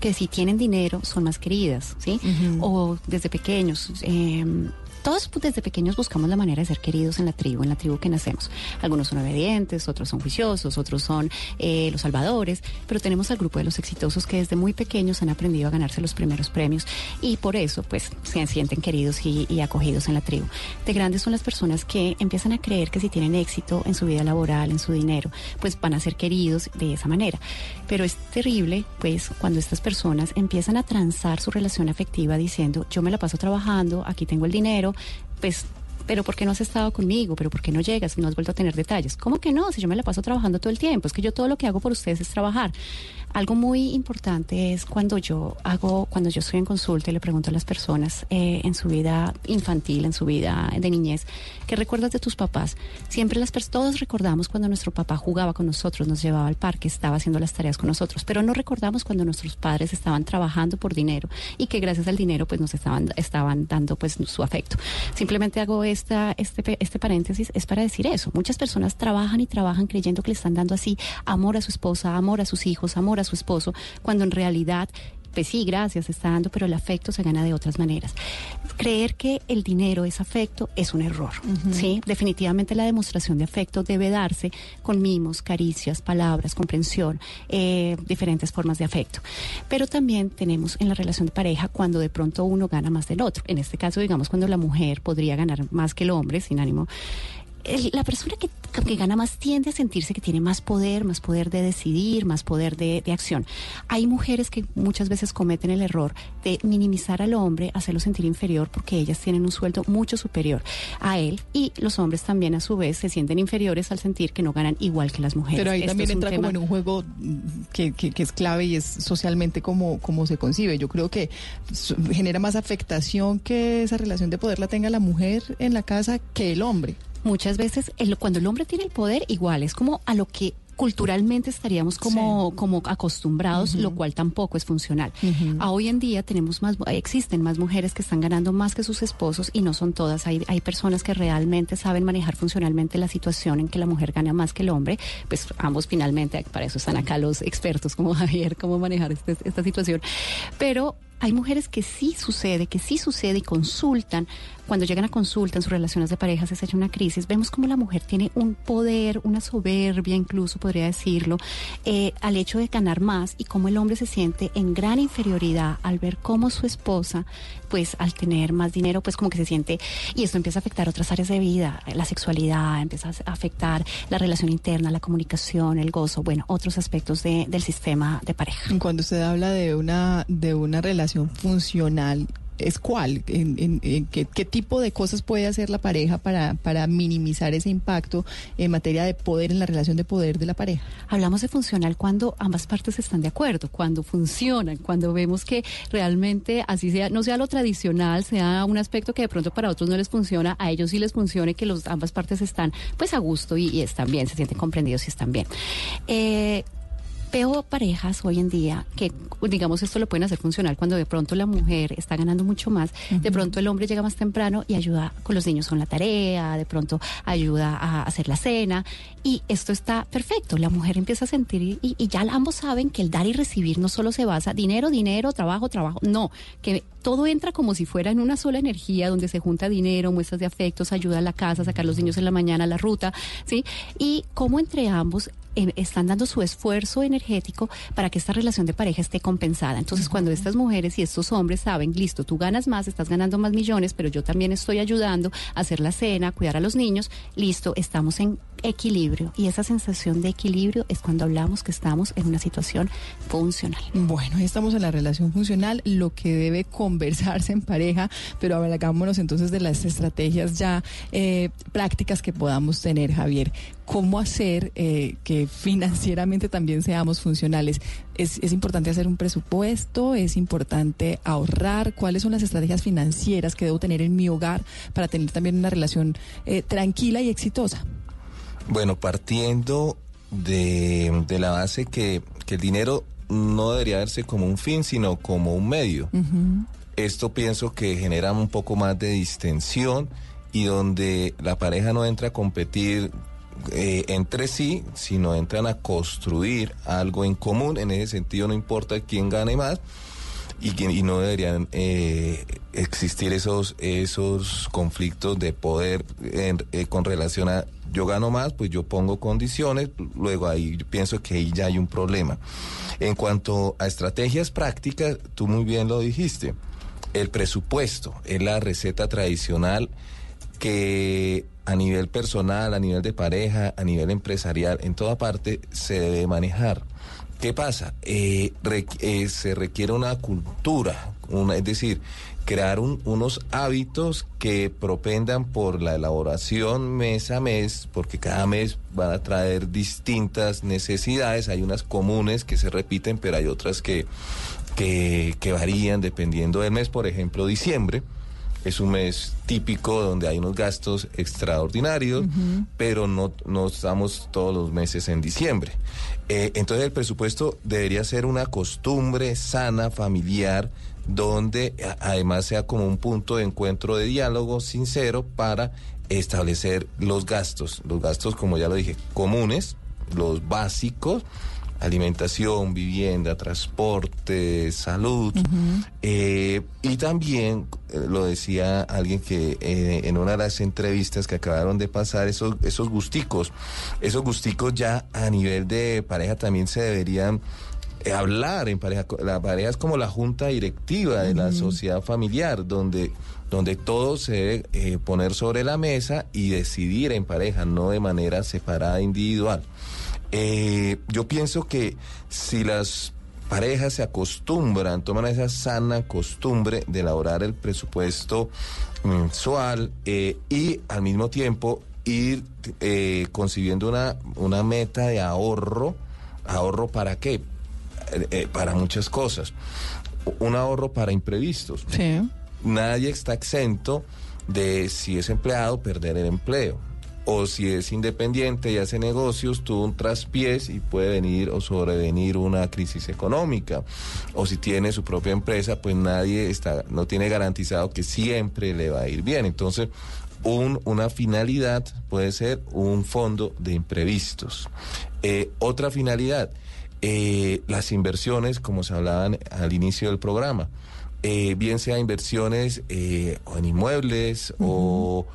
Speaker 24: que si tienen dinero son más queridas, ¿sí? O desde pequeños. eh, todos desde pequeños buscamos la manera de ser queridos en la tribu, en la tribu que nacemos. Algunos son obedientes, otros son juiciosos, otros son eh, los salvadores, pero tenemos al grupo de los exitosos que desde muy pequeños han aprendido a ganarse los primeros premios y por eso pues se sienten queridos y, y acogidos en la tribu. De grandes son las personas que empiezan a creer que si tienen éxito en su vida laboral, en su dinero, pues van a ser queridos de esa manera. Pero es terrible pues cuando estas personas empiezan a transar su relación afectiva diciendo yo me la paso trabajando, aquí tengo el dinero, pues pero ¿por qué no has estado conmigo? ¿Pero por qué no llegas no has vuelto a tener detalles? ¿Cómo que no? Si yo me la paso trabajando todo el tiempo, es que yo todo lo que hago por ustedes es trabajar. Algo muy importante es cuando yo hago, cuando yo estoy en consulta y le pregunto a las personas eh, en su vida infantil, en su vida de niñez, ¿qué recuerdas de tus papás? Siempre las todos recordamos cuando nuestro papá jugaba con nosotros, nos llevaba al parque, estaba haciendo las tareas con nosotros, pero no recordamos cuando nuestros padres estaban trabajando por dinero y que gracias al dinero pues nos estaban, estaban dando pues su afecto. Simplemente hago esta, este, este paréntesis, es para decir eso. Muchas personas trabajan y trabajan creyendo que le están dando así amor a su esposa, amor a sus hijos, amor a su esposo, cuando en realidad pues sí, gracias, está dando, pero el afecto se gana de otras maneras. Creer que el dinero es afecto es un error, ¿sí? Definitivamente la demostración de afecto debe darse con mimos, caricias, palabras, comprensión, eh, diferentes formas de afecto. Pero también tenemos en la relación de pareja cuando de pronto uno gana más del otro. En este caso, digamos, cuando la mujer podría ganar más que el hombre, sin ánimo la persona que, que gana más tiende a sentirse que tiene más poder, más poder de decidir, más poder de, de acción. Hay mujeres que muchas veces cometen el error de minimizar al hombre, hacerlo sentir inferior porque ellas tienen un sueldo mucho superior a él y los hombres también a su vez se sienten inferiores al sentir que no ganan igual que las mujeres.
Speaker 23: Pero ahí
Speaker 24: Esto
Speaker 23: también entra como en un juego que, que- que es clave y es socialmente como, como se concibe. Yo creo que genera más afectación que esa relación de poder la tenga la mujer en la casa que el hombre.
Speaker 24: Muchas veces el- cuando el hombre tiene el poder, igual es como a lo que culturalmente estaríamos como, como acostumbrados, lo cual tampoco es funcional. A hoy en día tenemos más, existen más mujeres que están ganando más que sus esposos y no son todas. Hay, hay personas que realmente saben manejar funcionalmente la situación en que la mujer gana más que el hombre. Pues ambos finalmente, para eso están acá los expertos como Javier, cómo manejar este- esta situación. Pero hay mujeres que sí sucede, que sí sucede y consultan. Cuando llegan a consulta en sus relaciones de pareja se echa una crisis, vemos como la mujer tiene un poder, una soberbia incluso podría decirlo, eh, al hecho de ganar más y cómo el hombre se siente en gran inferioridad al ver cómo su esposa, pues al tener más dinero, pues como que se siente, y esto empieza a afectar otras áreas de vida, la sexualidad, empieza a afectar la relación interna, la comunicación, el gozo, bueno, otros aspectos de- del sistema de pareja.
Speaker 23: Cuando usted habla de una, de una relación funcional, ¿es cuál? ¿En, en- en qué, qué tipo de cosas puede hacer la pareja para, para minimizar ese impacto en materia de poder, en la relación de poder de la pareja?
Speaker 24: Hablamos de funcional cuando ambas partes están de acuerdo, cuando funcionan, cuando vemos que realmente así sea, no sea lo tradicional, sea un aspecto que de pronto para otros no les funciona, a ellos sí les funcione, que los ambas partes están pues a gusto y, están bien, se sienten comprendidos y están bien. Eh, Veo parejas hoy en día que, digamos, esto lo pueden hacer funcional cuando de pronto la mujer está ganando mucho más, de pronto el hombre llega más temprano y ayuda con los niños con la tarea, de pronto ayuda a hacer la cena y esto está perfecto. La mujer empieza a sentir y, y ya ambos saben que el dar y recibir no solo se basa dinero, dinero, trabajo, trabajo, no, que todo entra como si fuera en una sola energía donde se junta dinero, muestras de afectos, ayuda a la casa, sacar los niños en la mañana, la ruta, ¿sí? Y cómo entre ambos eh, están dando su esfuerzo energético para que esta relación de pareja esté compensada. Entonces, cuando estas mujeres y estos hombres saben, listo, tú ganas más, estás ganando más millones, pero yo también estoy ayudando a hacer la cena, a cuidar a los niños, listo, estamos en equilibrio. Y esa sensación de equilibrio es cuando hablamos que estamos en una situación funcional.
Speaker 23: Bueno, estamos en la relación funcional, lo que debe conversarse en pareja, pero hagámonos entonces de las estrategias ya eh, prácticas que podamos tener, Javier. ¿Cómo hacer eh, que financieramente también seamos funcionales? Es, es importante hacer un presupuesto, es importante ahorrar. ¿Cuáles son las estrategias financieras que debo tener en mi hogar para tener también una relación eh, tranquila y exitosa?
Speaker 25: Bueno, partiendo de, de la base que, que el dinero no debería verse como un fin, sino como un medio. Esto pienso que genera un poco más de distensión y donde la pareja no entra a competir eh, entre sí, sino entran a construir algo en común. En ese sentido no importa quién gane más y, y no deberían eh, existir esos, esos conflictos de poder en- eh, con relación a yo gano más, pues yo pongo condiciones, luego ahí yo pienso que ahí ya hay un problema. En cuanto a estrategias prácticas, tú muy bien lo dijiste, el presupuesto es la receta tradicional que a nivel personal, a nivel de pareja, a nivel empresarial, en toda parte se debe manejar. ¿Qué pasa? Eh, eh, se requiere una cultura, una, es decir, crear un- unos hábitos que propendan por la elaboración mes a mes, porque cada mes van a traer distintas necesidades, hay unas comunes que se repiten, pero hay otras que, que varían dependiendo del mes, por ejemplo, diciembre. Es un mes típico donde hay unos gastos extraordinarios, pero no, no estamos todos los meses en diciembre. Eh, entonces el presupuesto debería ser una costumbre sana, familiar, donde además sea como un punto de encuentro de diálogo sincero para establecer los gastos. Los gastos, como ya lo dije, comunes, los básicos, alimentación, vivienda, transporte, salud. Eh, y también, eh, lo decía alguien que eh, en una de las entrevistas que acabaron de pasar, esos, esos gusticos, esos gusticos ya a nivel de pareja también se deberían eh, hablar en pareja. La pareja es como la junta directiva de la sociedad familiar, donde, donde todo se debe eh, poner sobre la mesa y decidir en pareja, no de manera separada, individual. Eh, yo pienso que si las parejas se acostumbran, toman esa sana costumbre de elaborar el presupuesto mensual eh, y al mismo tiempo ir eh, concibiendo una, una meta de ahorro, ahorro para qué? Eh, eh, para muchas cosas. Un ahorro para imprevistos. Nadie está exento de si es empleado perder el empleo o si es independiente y hace negocios, tuvo un traspiés y puede venir o sobrevenir una crisis económica. O si tiene su propia empresa, pues nadie está, no tiene garantizado que siempre le va a ir bien. Entonces, un, una finalidad puede ser un fondo de imprevistos. Eh, otra finalidad, eh, las inversiones, como se hablaban al inicio del programa. eh, bien sea inversiones en inmuebles o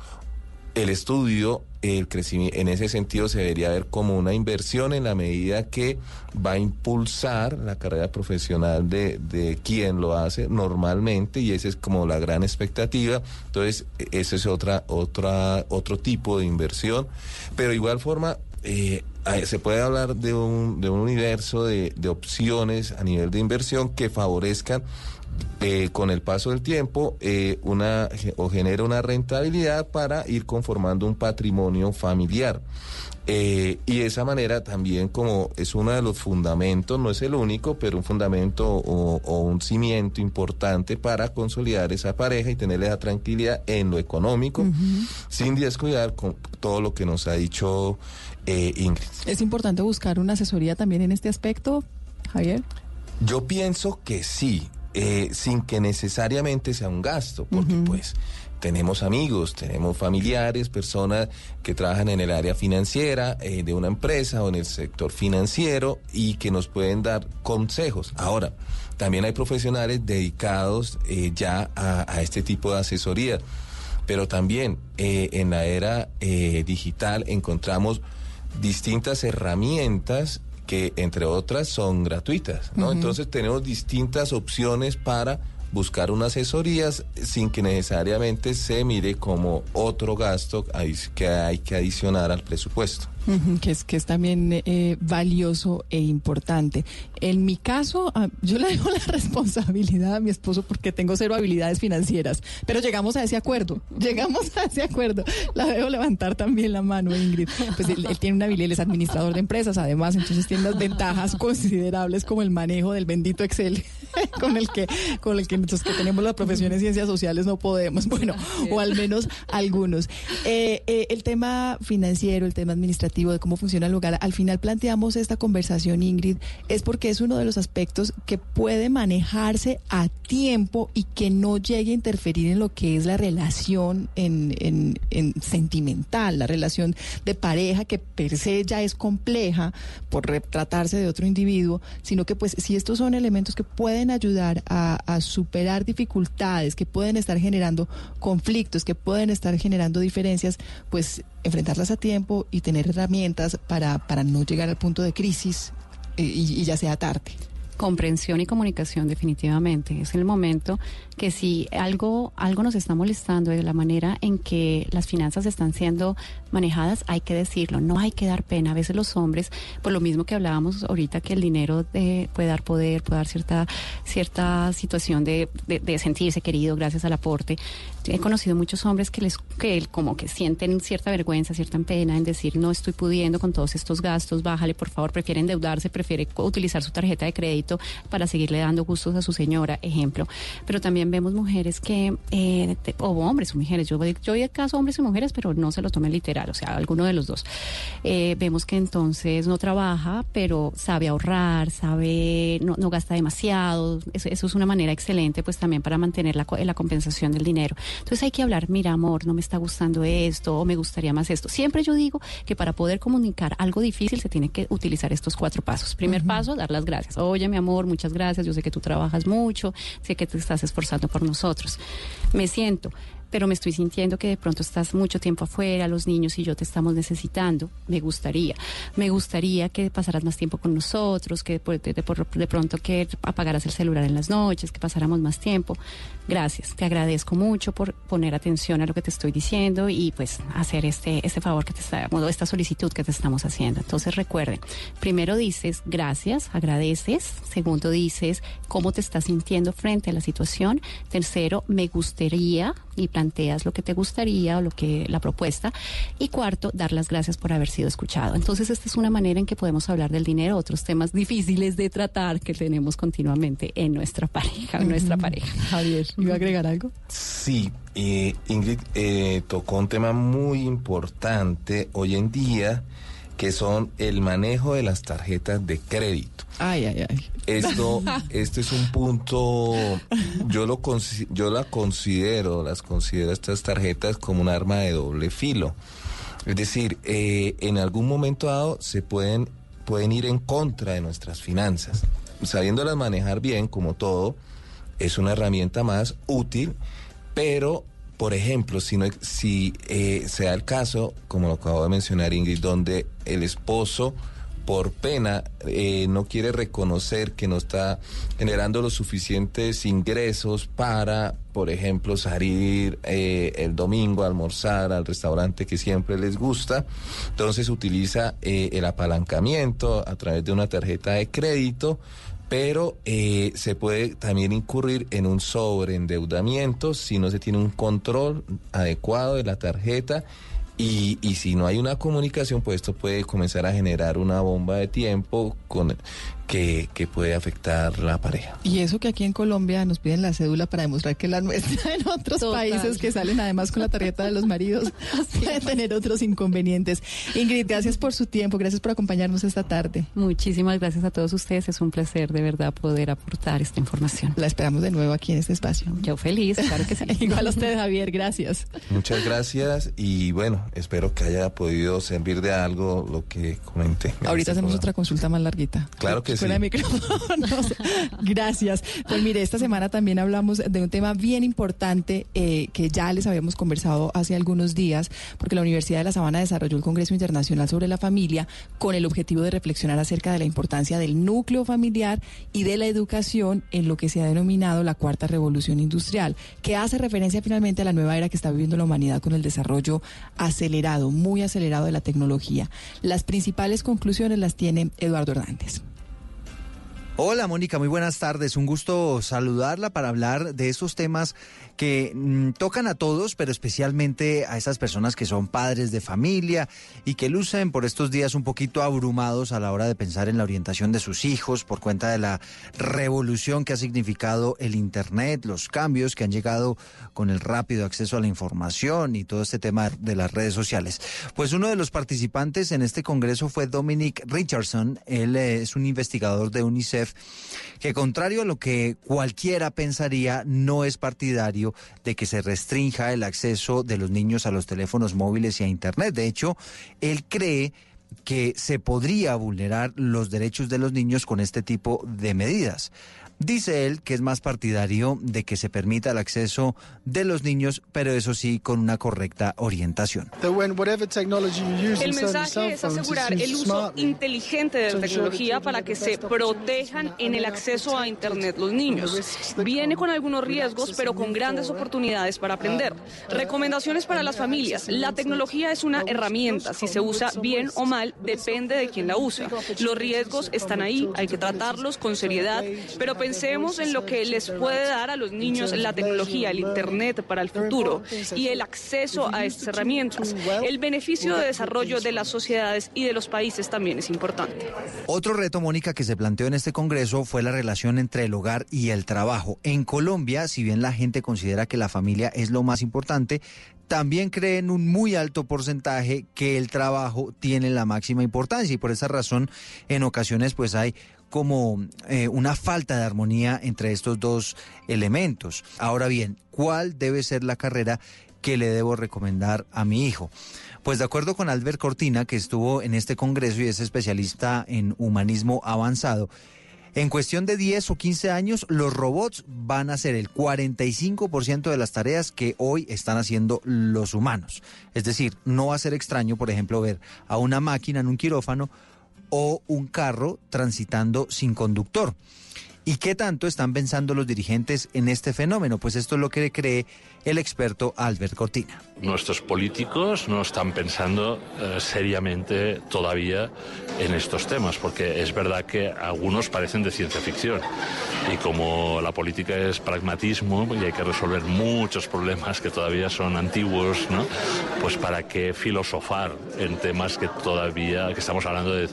Speaker 25: el estudio, el crecimiento, en ese sentido se debería ver como una inversión en la medida que va a impulsar la carrera profesional de, de quien lo hace normalmente y esa es como la gran expectativa. Entonces, ese es otra, otra, otro tipo de inversión. Pero de igual forma, eh, se puede hablar de un, de un universo de, de opciones a nivel de inversión que favorezcan eh, con el paso del tiempo eh, una o genera una rentabilidad para ir conformando un patrimonio familiar. Eh, y de esa manera también como es uno de los fundamentos, no es el único, pero un fundamento o, o un cimiento importante para consolidar esa pareja y tenerle esa tranquilidad en lo económico, sin descuidar con todo lo que nos ha dicho eh, Ingrid.
Speaker 23: Es importante buscar una asesoría también en este aspecto, Javier.
Speaker 25: Yo pienso que sí, eh, sin que necesariamente sea un gasto, porque pues tenemos amigos, tenemos familiares, personas que trabajan en el área financiera eh, de una empresa o en el sector financiero y que nos pueden dar consejos. Ahora, también hay profesionales dedicados eh, ya a, a este tipo de asesoría, pero también eh, en la era digital encontramos distintas herramientas que entre otras son gratuitas, ¿no? Entonces tenemos distintas opciones para buscar unas asesorías sin que necesariamente se mire como otro gasto que hay que adicionar al presupuesto.
Speaker 23: Que es que es también eh, valioso e importante. En mi caso, ah, yo le dejo la responsabilidad a mi esposo porque tengo cero habilidades financieras, pero llegamos a ese acuerdo, llegamos a ese acuerdo. La dejo levantar también la mano, Ingrid. Pues él, él tiene una habilidad, él es administrador de empresas, además, entonces tiene unas ventajas considerables como el manejo del bendito Excel con el que con el que nosotros que tenemos la profesión en ciencias sociales no podemos, bueno, o al menos algunos. Eh, eh, el tema financiero, el tema administrativo de cómo funciona el lugar, al final planteamos esta conversación, Ingrid, es porque es uno de los aspectos que puede manejarse a tiempo y que no llegue a interferir en lo que es la relación en, en- en sentimental, la relación de pareja que per se ya es compleja por re- tratarse de otro individuo, sino que pues si estos son elementos que pueden ayudar a, superar dificultades, que pueden estar generando conflictos, que pueden estar generando diferencias, pues enfrentarlas a tiempo y tener para, para no llegar al punto de crisis eh, y, y ya sea tarde.
Speaker 24: comprensión y comunicación definitivamente. Es el momento que si algo, algo nos está molestando de la manera en que las finanzas están siendo manejadas, hay que decirlo, no hay que dar pena. A veces los hombres, por lo mismo que hablábamos ahorita, que el dinero eh, puede dar poder, puede dar cierta, cierta situación de, de- de sentirse querido gracias al aporte. He conocido muchos hombres que les, que como que sienten cierta vergüenza, cierta pena en decir no estoy pudiendo con todos estos gastos, bájale por favor, prefiere endeudarse, prefiere utilizar su tarjeta de crédito para seguirle dando gustos a su señora, ejemplo. Pero también vemos mujeres que, eh, o hombres o mujeres, yo, yo voy a caso hombres y mujeres, pero no se lo tomen literal, o sea, alguno de los dos. Eh, vemos que entonces no trabaja, pero sabe ahorrar, sabe, no, no gasta demasiado, eso, eso es una manera excelente pues también para mantener la, la compensación del dinero. Entonces hay que hablar, mira amor, no me está gustando esto o me gustaría más esto. Siempre yo digo que para poder comunicar algo difícil se tiene que utilizar estos cuatro pasos. Primer paso, dar las gracias. Oye, mi amor, muchas gracias, yo sé que tú trabajas mucho, sé que te estás esforzando por nosotros. Me siento pero me estoy sintiendo que de pronto estás mucho tiempo afuera, los niños y yo te estamos necesitando, me gustaría. Me gustaría que pasaras más tiempo con nosotros, que de, de- de- de pronto que apagaras el celular en las noches, que pasáramos más tiempo. Gracias, te agradezco mucho por poner atención a lo que te estoy diciendo y pues hacer este, este favor que te está, bueno, esta solicitud que te estamos haciendo. Entonces recuerden, primero dices gracias, agradeces, segundo dices cómo te estás sintiendo frente a la situación, tercero, me gustaría y planteas lo que te gustaría o lo que la propuesta y cuarto, dar las gracias por haber sido escuchado. Entonces esta es una manera en que podemos hablar del dinero, otros temas difíciles de tratar que tenemos continuamente en nuestra pareja, en nuestra pareja.
Speaker 23: Javier, ¿iba a agregar algo?
Speaker 25: Sí, eh, Ingrid eh, tocó un tema muy importante hoy en día, que son el manejo de las tarjetas de crédito.
Speaker 23: Ay, ay, ay.
Speaker 25: Esto, este es un punto, yo lo consi- yo la considero, las considero estas tarjetas como un arma de doble filo. Es decir, eh, en algún momento dado se pueden, pueden ir en contra de nuestras finanzas. Sabiéndolas manejar bien, como todo, es una herramienta más útil, pero por ejemplo, si, no, si eh, el caso, como lo acabo de mencionar Ingrid, donde el esposo por pena eh, no quiere reconocer que no está generando los suficientes ingresos para, por ejemplo, salir eh, el domingo a almorzar al restaurante que siempre les gusta. Entonces utiliza eh, el apalancamiento a través de una tarjeta de crédito pero se puede también incurrir en un sobreendeudamiento si no se tiene un control adecuado de la tarjeta y, y si no hay una comunicación, pues esto puede comenzar a generar una bomba de tiempo con que, que, puede afectar la pareja.
Speaker 23: Y eso que aquí en Colombia nos piden la cédula para demostrar que la nuestra en otros países que salen además con la tarjeta de los maridos puede tener otros inconvenientes. Ingrid, gracias por su tiempo, gracias por acompañarnos esta tarde.
Speaker 24: Muchísimas gracias a todos ustedes, es un placer de verdad poder aportar esta información.
Speaker 23: La esperamos de nuevo aquí en este espacio.
Speaker 24: Yo feliz, claro que sí.
Speaker 23: Igual a usted, Javier, gracias.
Speaker 25: Muchas gracias y bueno, espero que haya podido servir de algo lo que comenté.
Speaker 23: Ahorita hacemos otra consulta más larguita.
Speaker 25: Claro que
Speaker 23: Fuera de micrófono. Gracias. Pues mire, esta semana también hablamos de un tema bien importante eh, que ya les habíamos conversado hace algunos días, porque la Universidad de La Sabana desarrolló el Congreso Internacional sobre la Familia con el objetivo de reflexionar acerca de la importancia del núcleo familiar y de la educación en lo que se ha denominado la cuarta revolución industrial, que hace referencia finalmente a la nueva era que está viviendo la humanidad con el desarrollo acelerado, muy acelerado de la tecnología. Las principales conclusiones las tiene Eduardo Hernández.
Speaker 38: Hola Mónica, muy buenas tardes. Un gusto saludarla para hablar de estos temas que mm, tocan a todos, pero especialmente a esas personas que son padres de familia y que lucen por estos días un poquito abrumados a la hora de pensar en la orientación de sus hijos por cuenta de la revolución que ha significado el Internet, los cambios que han llegado con el rápido acceso a la información y todo este tema de las redes sociales. Pues uno de los participantes en este congreso fue Dominic Richardson. Él eh, es un investigador de UNICEF que contrario a lo que cualquiera pensaría, no es partidario de que se restrinja el acceso de los niños a los teléfonos móviles y a Internet. De hecho, él cree que se podría vulnerar los derechos de los niños con este tipo de medidas. Dice él que es más partidario de que se permita el acceso de los niños, pero eso sí con una correcta orientación.
Speaker 39: El mensaje es asegurar el uso inteligente de la tecnología para que se protejan en el acceso a Internet los niños. Viene con algunos riesgos, pero con grandes oportunidades para aprender. Recomendaciones para las familias. La tecnología es una herramienta. Si se usa bien o mal, depende de quién la usa. Los riesgos están ahí, hay que tratarlos con seriedad, pero pensemos en lo que les puede dar a los niños la tecnología, el Internet para el futuro y el acceso a estas herramientas. El beneficio de desarrollo de las sociedades y de los países también es importante.
Speaker 38: Otro reto, Mónica, que se planteó en este Congreso fue la relación entre el hogar y el trabajo. En Colombia, si bien la gente considera que la familia es lo más importante, también creen un muy alto porcentaje que el trabajo tiene la máxima importancia y por esa razón en ocasiones pues hay como eh, una falta de armonía entre estos dos elementos. Ahora bien, ¿cuál debe ser la carrera que le debo recomendar a mi hijo? Pues de acuerdo con Albert Cortina, que estuvo en este congreso y es especialista en humanismo avanzado, en cuestión de 10 o 15 años, los robots van a hacer el 45% de las tareas que hoy están haciendo los humanos. Es decir, no va a ser extraño, por ejemplo, ver a una máquina en un quirófano o un carro transitando sin conductor. ¿Y qué tanto están pensando los dirigentes en este fenómeno? Pues esto es lo que cree el experto Albert Cortina.
Speaker 40: Nuestros políticos no están pensando eh, seriamente todavía en estos temas, porque es verdad que algunos parecen de ciencia ficción. Y como la política es pragmatismo y hay que resolver muchos problemas que todavía son antiguos, ¿no? pues para qué filosofar en temas que todavía, que estamos hablando de,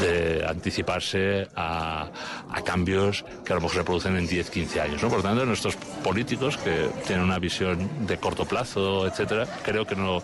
Speaker 40: de anticiparse a, a, cambios que a lo mejor se producen en 10, 15 años. ¿no? Por tanto, nuestros políticos que tienen una visión de corto plazo, etcétera, creo que no,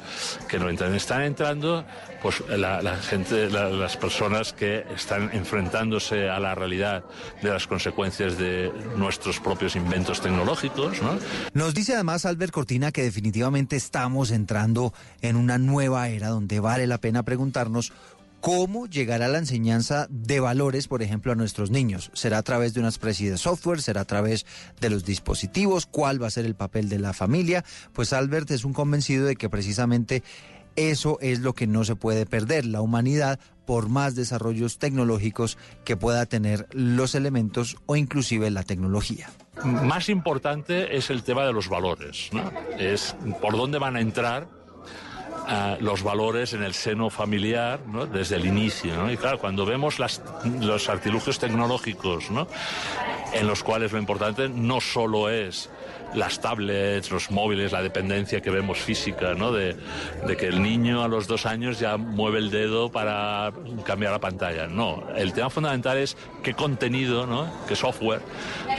Speaker 40: que no entran. Están entrando pues la, gente, la, las personas que están enfrentándose a la realidad de las consecuencias de nuestros propios inventos tecnológicos. ¿no?
Speaker 38: Nos dice además Albert Cortina que definitivamente estamos entrando en una nueva era donde vale la pena preguntarnos ¿Cómo llegará la enseñanza de valores, por ejemplo, a nuestros niños? ¿Será a través de una especie de software? ¿Será a través de los dispositivos? ¿Cuál va a ser el papel de la familia? Pues Albert es un convencido de que precisamente eso es lo que no se puede perder. La humanidad, por más desarrollos tecnológicos que pueda tener los elementos o inclusive la tecnología.
Speaker 40: Más importante es el tema de los valores, ¿no? Es por dónde van a entrar los valores en el seno familiar desde el inicio. Y claro, cuando vemos las, los artilugios tecnológicos ¿no? en los cuales lo importante no solo es las tablets, los móviles, la dependencia que vemos física, ¿no? De, que el niño a los dos años ya mueve el dedo para cambiar la pantalla. No, el tema fundamental es qué contenido, ¿no? qué software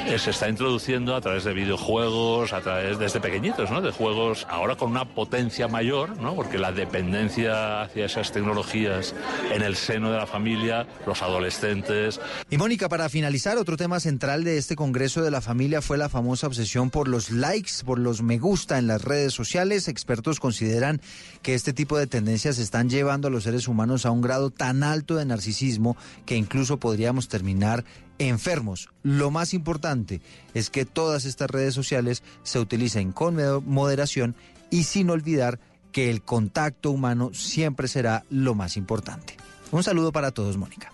Speaker 40: eh, se está introduciendo a través de videojuegos, a través desde pequeñitos, ¿no? de juegos ahora con una potencia mayor, ¿no? porque la dependencia hacia esas tecnologías en el seno de la familia, los adolescentes.
Speaker 38: Y Mónica, para finalizar, otro tema central de este Congreso de la Familia fue la famosa obsesión por los likes, por los me gusta en las redes sociales. Expertos consideran que este tipo de tendencias están llevando a los seres humanos a un grado tan alto de narcisismo que incluso podríamos terminar enfermos. Lo más importante es que todas estas redes sociales se utilicen con moderación y sin olvidar que el contacto humano siempre será lo más importante. Un saludo para todos, Mónica.